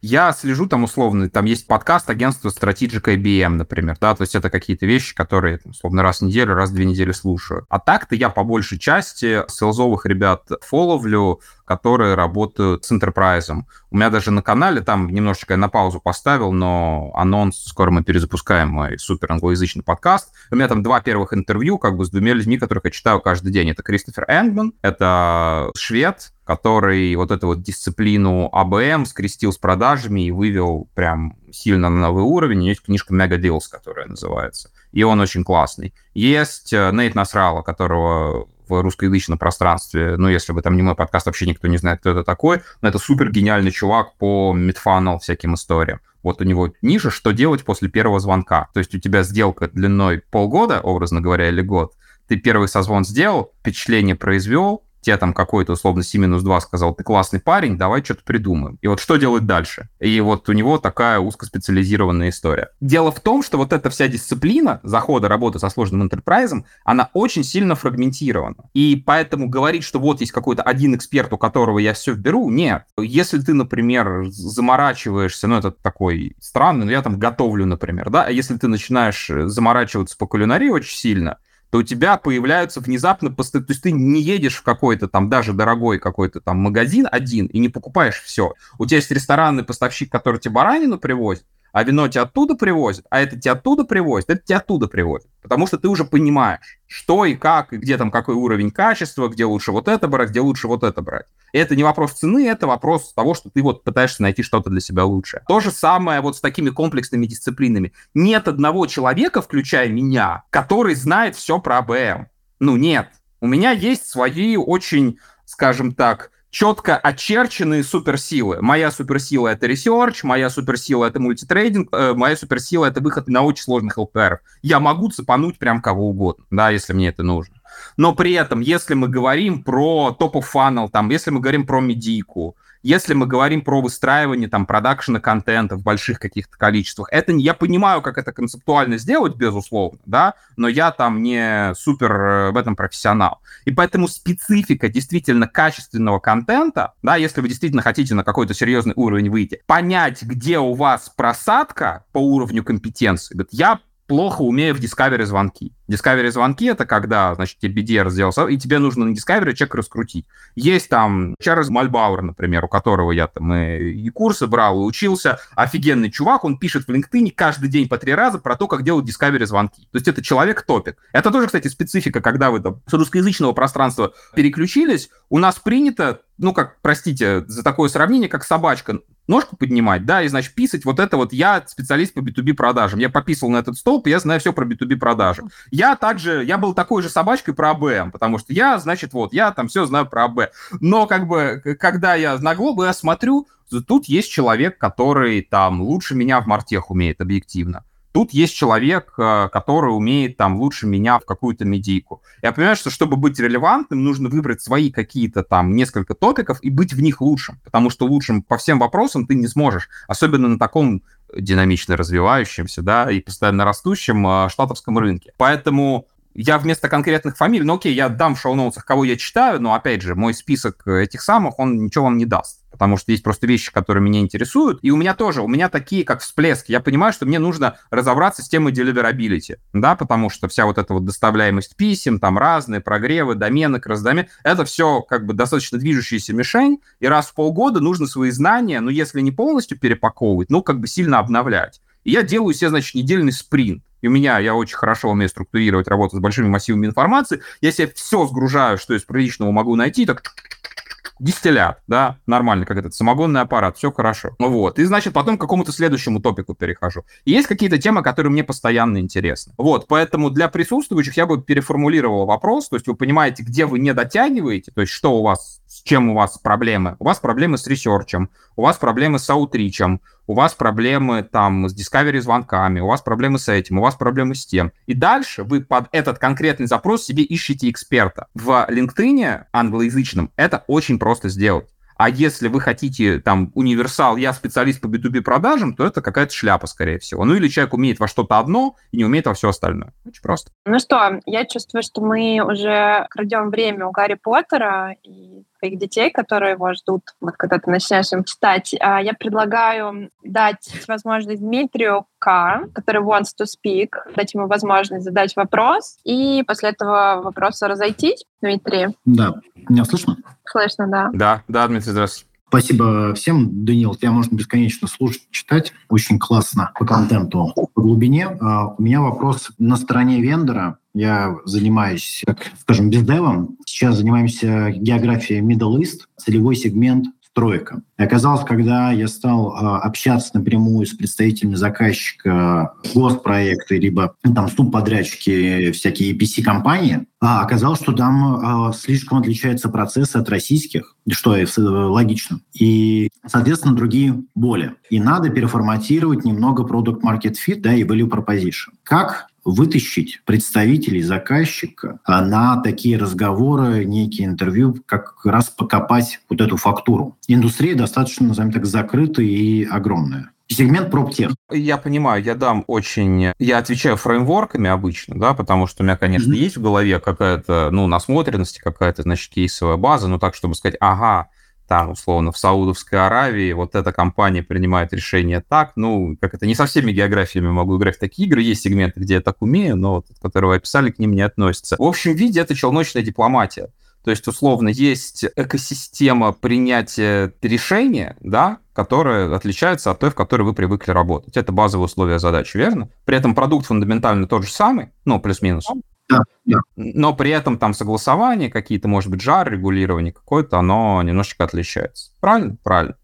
Я слежу там условно, там есть подкаст агентства Strategic IBM, например, да, то есть это какие-то вещи, которые, условно, раз в неделю, раз в две недели слушаю. А так-то я по большей части селзовых ребят фоловлю, которые работают с enterprise. У меня даже на канале, там немножечко я на паузу поставил, но анонс, скоро мы перезапускаем мой супер англоязычный подкаст. У меня там два первых интервью как бы с двумя людьми, которых я читаю каждый день. Это Кристофер Энгман, это швед, который вот эту вот дисциплину АБМ скрестил с продажами и вывел прям сильно на новый уровень. Есть книжка Mega Deals, которая называется. И он очень классный. Есть э, Нейт Насрала, которого в русскоязычном пространстве, ну, если бы там не мой подкаст, вообще никто не знает, кто это такой, но это супер гениальный чувак по мидфанал всяким историям. Вот у него ниже «Что делать после первого звонка?» То есть у тебя сделка длиной полгода, образно говоря, или год, ты первый созвон сделал, впечатление произвел, тебе там какой-то условно C минус 2 сказал, ты классный парень, давай что-то придумаем. И вот что делать дальше? И вот у него такая узкоспециализированная история. Дело в том, что вот эта вся дисциплина захода работы со сложным интерпрайзом, она очень сильно фрагментирована. И поэтому говорить, что вот есть какой-то один эксперт, у которого я все вберу, нет. Если ты, например, заморачиваешься, ну это такой странный, но я там готовлю, например, да, а если ты начинаешь заморачиваться по кулинарии очень сильно, то у тебя появляются внезапно... То есть ты не едешь в какой-то там даже дорогой какой-то там магазин один и не покупаешь все. У тебя есть ресторанный поставщик, который тебе баранину привозит, а вино тебя оттуда привозят, а это тебя оттуда привозят, это тебя оттуда привозят. Потому что ты уже понимаешь, что и как, и где там какой уровень качества, где лучше вот это брать, где лучше вот это брать. И это не вопрос цены, это вопрос того, что ты вот пытаешься найти что-то для себя лучшее. То же самое вот с такими комплексными дисциплинами. Нет одного человека, включая меня, который знает все про АБМ. Ну, нет. У меня есть свои очень, скажем так, четко очерченные суперсилы. Моя суперсила — это research, моя суперсила — это мультитрейдинг, э, моя суперсила — это выход на очень сложных ЛПР. Я могу цепануть прям кого угодно, да, если мне это нужно. Но при этом, если мы говорим про топ funnel, там, если мы говорим про медийку, если мы говорим про выстраивание там продакшена контента в больших каких-то количествах, это я понимаю, как это концептуально сделать, безусловно, да, но я там не супер э, в этом профессионал. И поэтому специфика действительно качественного контента, да, если вы действительно хотите на какой-то серьезный уровень выйти, понять, где у вас просадка по уровню компетенции. Вот я плохо умею в Discovery звонки. Discovery звонки — это когда, значит, тебе BDR сделал, и тебе нужно на Discovery человека раскрутить. Есть там Чарльз Мальбауэр, например, у которого я там и, и курсы брал, и учился. Офигенный чувак, он пишет в LinkedIn каждый день по три раза про то, как делать Discovery звонки. То есть это человек-топик. Это тоже, кстати, специфика, когда вы там с русскоязычного пространства переключились. У нас принято ну, как, простите за такое сравнение, как собачка ножку поднимать, да, и, значит, писать вот это вот я специалист по B2B продажам. Я пописал на этот столб, я знаю все про B2B продажи. Я также, я был такой же собачкой про АБ, потому что я, значит, вот, я там все знаю про АБ. Но как бы, когда я на глобу, я смотрю, тут есть человек, который там лучше меня в мартех умеет объективно. Тут есть человек, э, который умеет там лучше меня в какую-то медийку. Я понимаю, что чтобы быть релевантным, нужно выбрать свои какие-то там несколько топиков и быть в них лучшим, потому что лучшим по всем вопросам ты не сможешь, особенно на таком динамично развивающемся, да, и постоянно растущем э, штатовском рынке. Поэтому я вместо конкретных фамилий, ну окей, я дам в шоу-ноутсах, кого я читаю, но опять же, мой список этих самых, он ничего вам не даст потому что есть просто вещи, которые меня интересуют. И у меня тоже, у меня такие, как всплеск. Я понимаю, что мне нужно разобраться с темой deliverability, да, потому что вся вот эта вот доставляемость писем, там разные прогревы, домены, кросс-домен, это все как бы достаточно движущаяся мишень, и раз в полгода нужно свои знания, ну, если не полностью перепаковывать, ну, как бы сильно обновлять. И я делаю себе, значит, недельный спринт. И у меня, я очень хорошо умею структурировать работу с большими массивами информации. Я себе все сгружаю, что из приличного могу найти, так дистиллят, да, нормально, как этот самогонный аппарат, все хорошо. Вот, и, значит, потом к какому-то следующему топику перехожу. И есть какие-то темы, которые мне постоянно интересны. Вот, поэтому для присутствующих я бы переформулировал вопрос, то есть вы понимаете, где вы не дотягиваете, то есть что у вас, с чем у вас проблемы. У вас проблемы с ресерчем, у вас проблемы с аутричем, у вас проблемы там с Discovery звонками, у вас проблемы с этим, у вас проблемы с тем. И дальше вы под этот конкретный запрос себе ищете эксперта. В LinkedIn англоязычном это очень просто сделать. А если вы хотите там универсал, я специалист по B2B продажам, то это какая-то шляпа, скорее всего. Ну или человек умеет во что-то одно и не умеет во все остальное. Очень просто. Ну что, я чувствую, что мы уже крадем время у Гарри Поттера и своих детей, которые его ждут, вот когда ты начинаешь им читать. А я предлагаю дать возможность Дмитрию К, который wants to speak, дать ему возможность задать вопрос, и после этого вопроса разойтись. Дмитрий. Да. Меня слышно? Слышно, да. Да, да, Дмитрий, здравствуйте. Спасибо всем, Даниил. Тебя можно бесконечно слушать, читать. Очень классно по контенту, по глубине. Uh, у меня вопрос на стороне вендора. Я занимаюсь, как скажем, бездевом. Сейчас занимаемся географией Middle East, целевой сегмент стройка. И оказалось, когда я стал э, общаться напрямую с представителями заказчика госпроекта, либо ну, там субподрядчики, всякие EPC-компании, а оказалось, что там э, слишком отличаются процессы от российских, что логично. И, соответственно, другие боли. И надо переформатировать немного продукт market fit да, и value proposition. Как вытащить представителей заказчика а, на такие разговоры, некие интервью, как раз покопать вот эту фактуру. Индустрия достаточно, назовем так, закрытая и огромная. Сегмент проптех. Я понимаю, я дам очень... Я отвечаю фреймворками обычно, да, потому что у меня, конечно, mm-hmm. есть в голове какая-то, ну, насмотренность, какая-то, значит, кейсовая база, но так, чтобы сказать, ага, там, условно, в Саудовской Аравии вот эта компания принимает решение так, ну, как это, не со всеми географиями могу играть в такие игры, есть сегменты, где я так умею, но вот, которые вы описали, к ним не относятся. В общем виде это челночная дипломатия. То есть, условно, есть экосистема принятия решения, да, которая отличается от той, в которой вы привыкли работать. Это базовые условия задачи, верно? При этом продукт фундаментально тот же самый, ну, плюс-минус. Да, да. Но при этом там согласование, какие-то, может быть, жар, регулирование какое-то, оно немножечко отличается. Правильно? Правильно.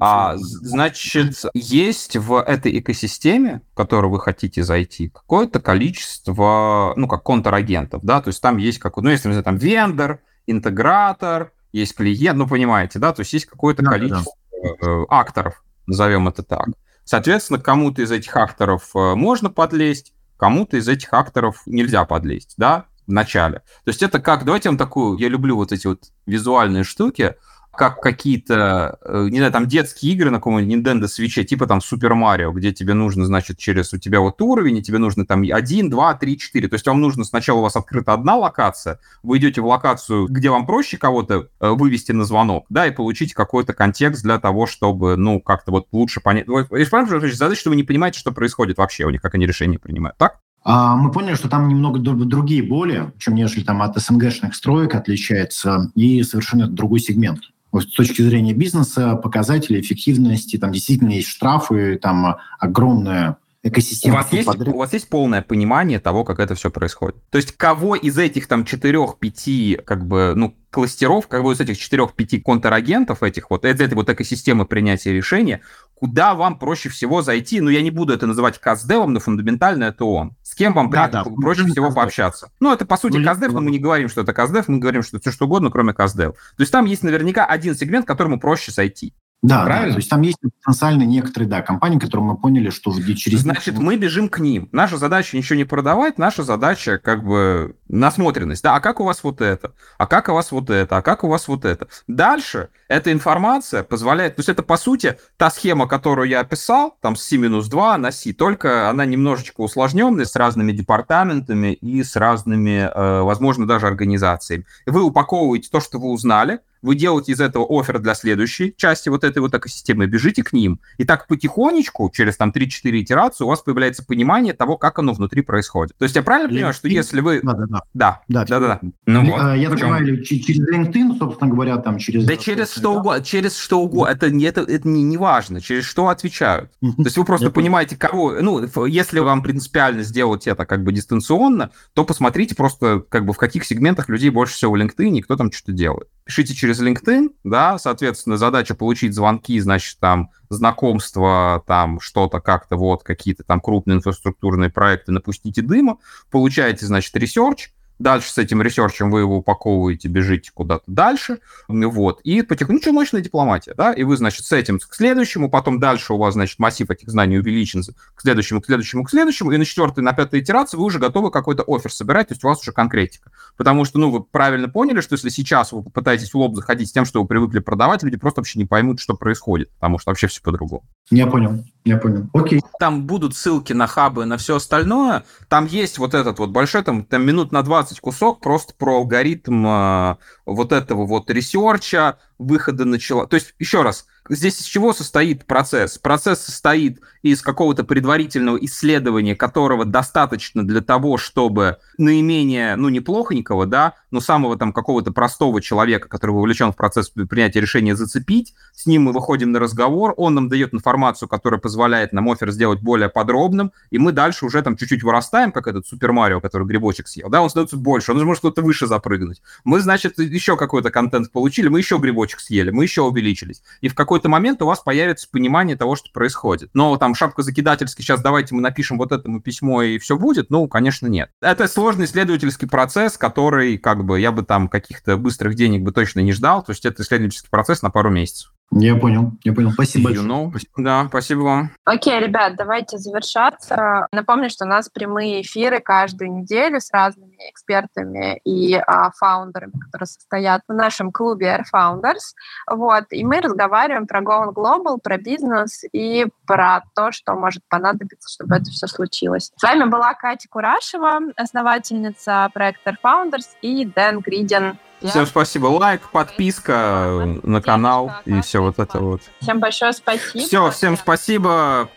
А, значит, есть в этой экосистеме, в которую вы хотите зайти, какое-то количество, ну, как контрагентов, да, то есть там есть как, ну, если, там вендор, интегратор, есть клиент, ну, понимаете, да, то есть есть какое-то да, количество да. Э, акторов, назовем это так. Соответственно, кому-то из этих акторов э, можно подлезть, кому-то из этих акторов нельзя подлезть, да, в начале. То есть это как, давайте я вам такую, я люблю вот эти вот визуальные штуки, как какие-то, э, не знаю, там детские игры на каком-нибудь Nintendo Switch, типа там Super Mario, где тебе нужно, значит, через у тебя вот уровень, и тебе нужно там 1, 2, 3, 4. То есть вам нужно сначала у вас открыта одна локация, вы идете в локацию, где вам проще кого-то э, вывести на звонок, да, и получить какой-то контекст для того, чтобы, ну, как-то вот лучше понять. Задача, что вы не понимаете, что происходит вообще у них, как они решения принимают, так? А, мы поняли, что там немного другие боли, чем нежели там от СНГшных строек отличается, и совершенно другой сегмент с точки зрения бизнеса, показатели эффективности, там действительно есть штрафы, там огромная экосистема. У вас, есть, у вас есть полное понимание того, как это все происходит? То есть кого из этих там четырех-пяти как бы, ну, кластеров, как бы из этих четырех-пяти контрагентов этих вот, из этой вот экосистемы принятия решения, куда вам проще всего зайти? Ну, я не буду это называть каздевом, но фундаментально это он. С кем вам да, да, проще всего каздев. пообщаться? Ну, это, по сути, ну, каздев, но мы не говорим, что это каздев, мы говорим, что все что угодно, кроме каздев. То есть там есть наверняка один сегмент, к которому проще зайти. Да, Правильно? да, то есть там есть потенциально некоторые, да, компании, которые мы поняли, что через... Значит, мы бежим к ним. Наша задача ничего не продавать, наша задача как бы насмотренность. Да, а как у вас вот это? А как у вас вот это? А как у вас вот это? Дальше эта информация позволяет... То есть это, по сути, та схема, которую я описал, там с C-2 на C, только она немножечко усложненная, с разными департаментами и с разными, э, возможно, даже организациями. Вы упаковываете то, что вы узнали, вы делаете из этого офер для следующей части вот этой вот экосистемы, бежите к ним. И так потихонечку, через там 3-4 итерации, у вас появляется понимание того, как оно внутри происходит. То есть я правильно понимаю, что если вы да, да, да. Да, да, да, да. Ну, вот, а, я так понимаю, через LinkedIn, собственно говоря, там через... Да через что угодно, через что угодно, это, это, это не, не важно, через что отвечают. То есть вы просто понимаете, кого, ну, если вам принципиально сделать это как бы дистанционно, то посмотрите просто как бы в каких сегментах людей больше всего в LinkedIn и кто там что-то делает. Пишите через LinkedIn, да, соответственно, задача получить звонки, значит, там, знакомства, там, что-то как-то, вот, какие-то там крупные инфраструктурные проекты, напустите дыма, получаете, значит, research, Дальше с этим research ем вы его упаковываете, бежите куда-то дальше, вот, и потихоньку челночная дипломатия, да, и вы, значит, с этим к следующему, потом дальше у вас, значит, массив этих знаний увеличится к следующему, к следующему, к следующему, и на четвертой, на пятой итерации вы уже готовы какой-то offer собирать, то есть у вас уже конкретика. Потому что, ну, вы правильно поняли, что если сейчас вы попытаетесь в лоб заходить с тем, что вы привыкли продавать, люди просто вообще не поймут, что происходит, потому что вообще все по-другому. Я понял, я понял. Окей. Там будут ссылки на хабы, на все остальное. Там есть вот этот вот большой, там, там минут на 20 кусок просто про алгоритм э, вот этого вот research а, выхода на чело. То есть, еще раз, здесь из чего состоит процесс? Процесс состоит из какого-то предварительного исследования, которого достаточно для того, чтобы наименее, ну, неплохонького, да, но самого там какого-то простого человека, который вовлечен в процесс принятия решения, зацепить. С ним мы выходим на разговор, он нам дает информацию, которая позволяет нам offer сделать более подробным, и мы дальше уже там чуть-чуть вырастаем, как этот Супер Марио, который грибочек съел, да, он становится больше, он уже может кто-то выше запрыгнуть. Мы, значит, еще какой-то контент получили, мы еще грибочек съели, мы еще увеличились. И в какой-то момент у вас появится понимание того, что происходит. Но там шапка закидательский, сейчас давайте мы напишем вот этому письмо и все будет, ну, конечно, нет. Это сложный исследовательский процесс, который, как бы, я бы там каких-то быстрых денег бы точно не ждал, то есть это исследовательский процесс на пару месяцев. Я понял, я понял. Спасибо you know. Да, спасибо вам. Окей, okay, ребят, давайте завершаться. Напомню, что у нас прямые эфиры каждую неделю с разными экспертами и а, фаундерами, которые состоят в нашем клубе Air Founders. Вот, и мы разговариваем про Go Global, про бизнес и про то, что может понадобиться, чтобы это все случилось. С вами была Катя Курашева, основательница проекта Air Founders, и Дэн Гридин, Всем спасибо. Лайк, подписка на канал и все вот это вот. Всем большое спасибо. Все, всем спасибо.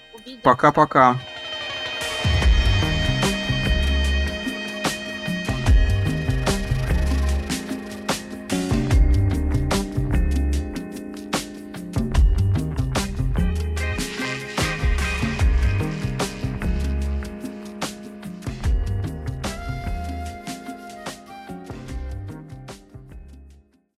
Пока-пока.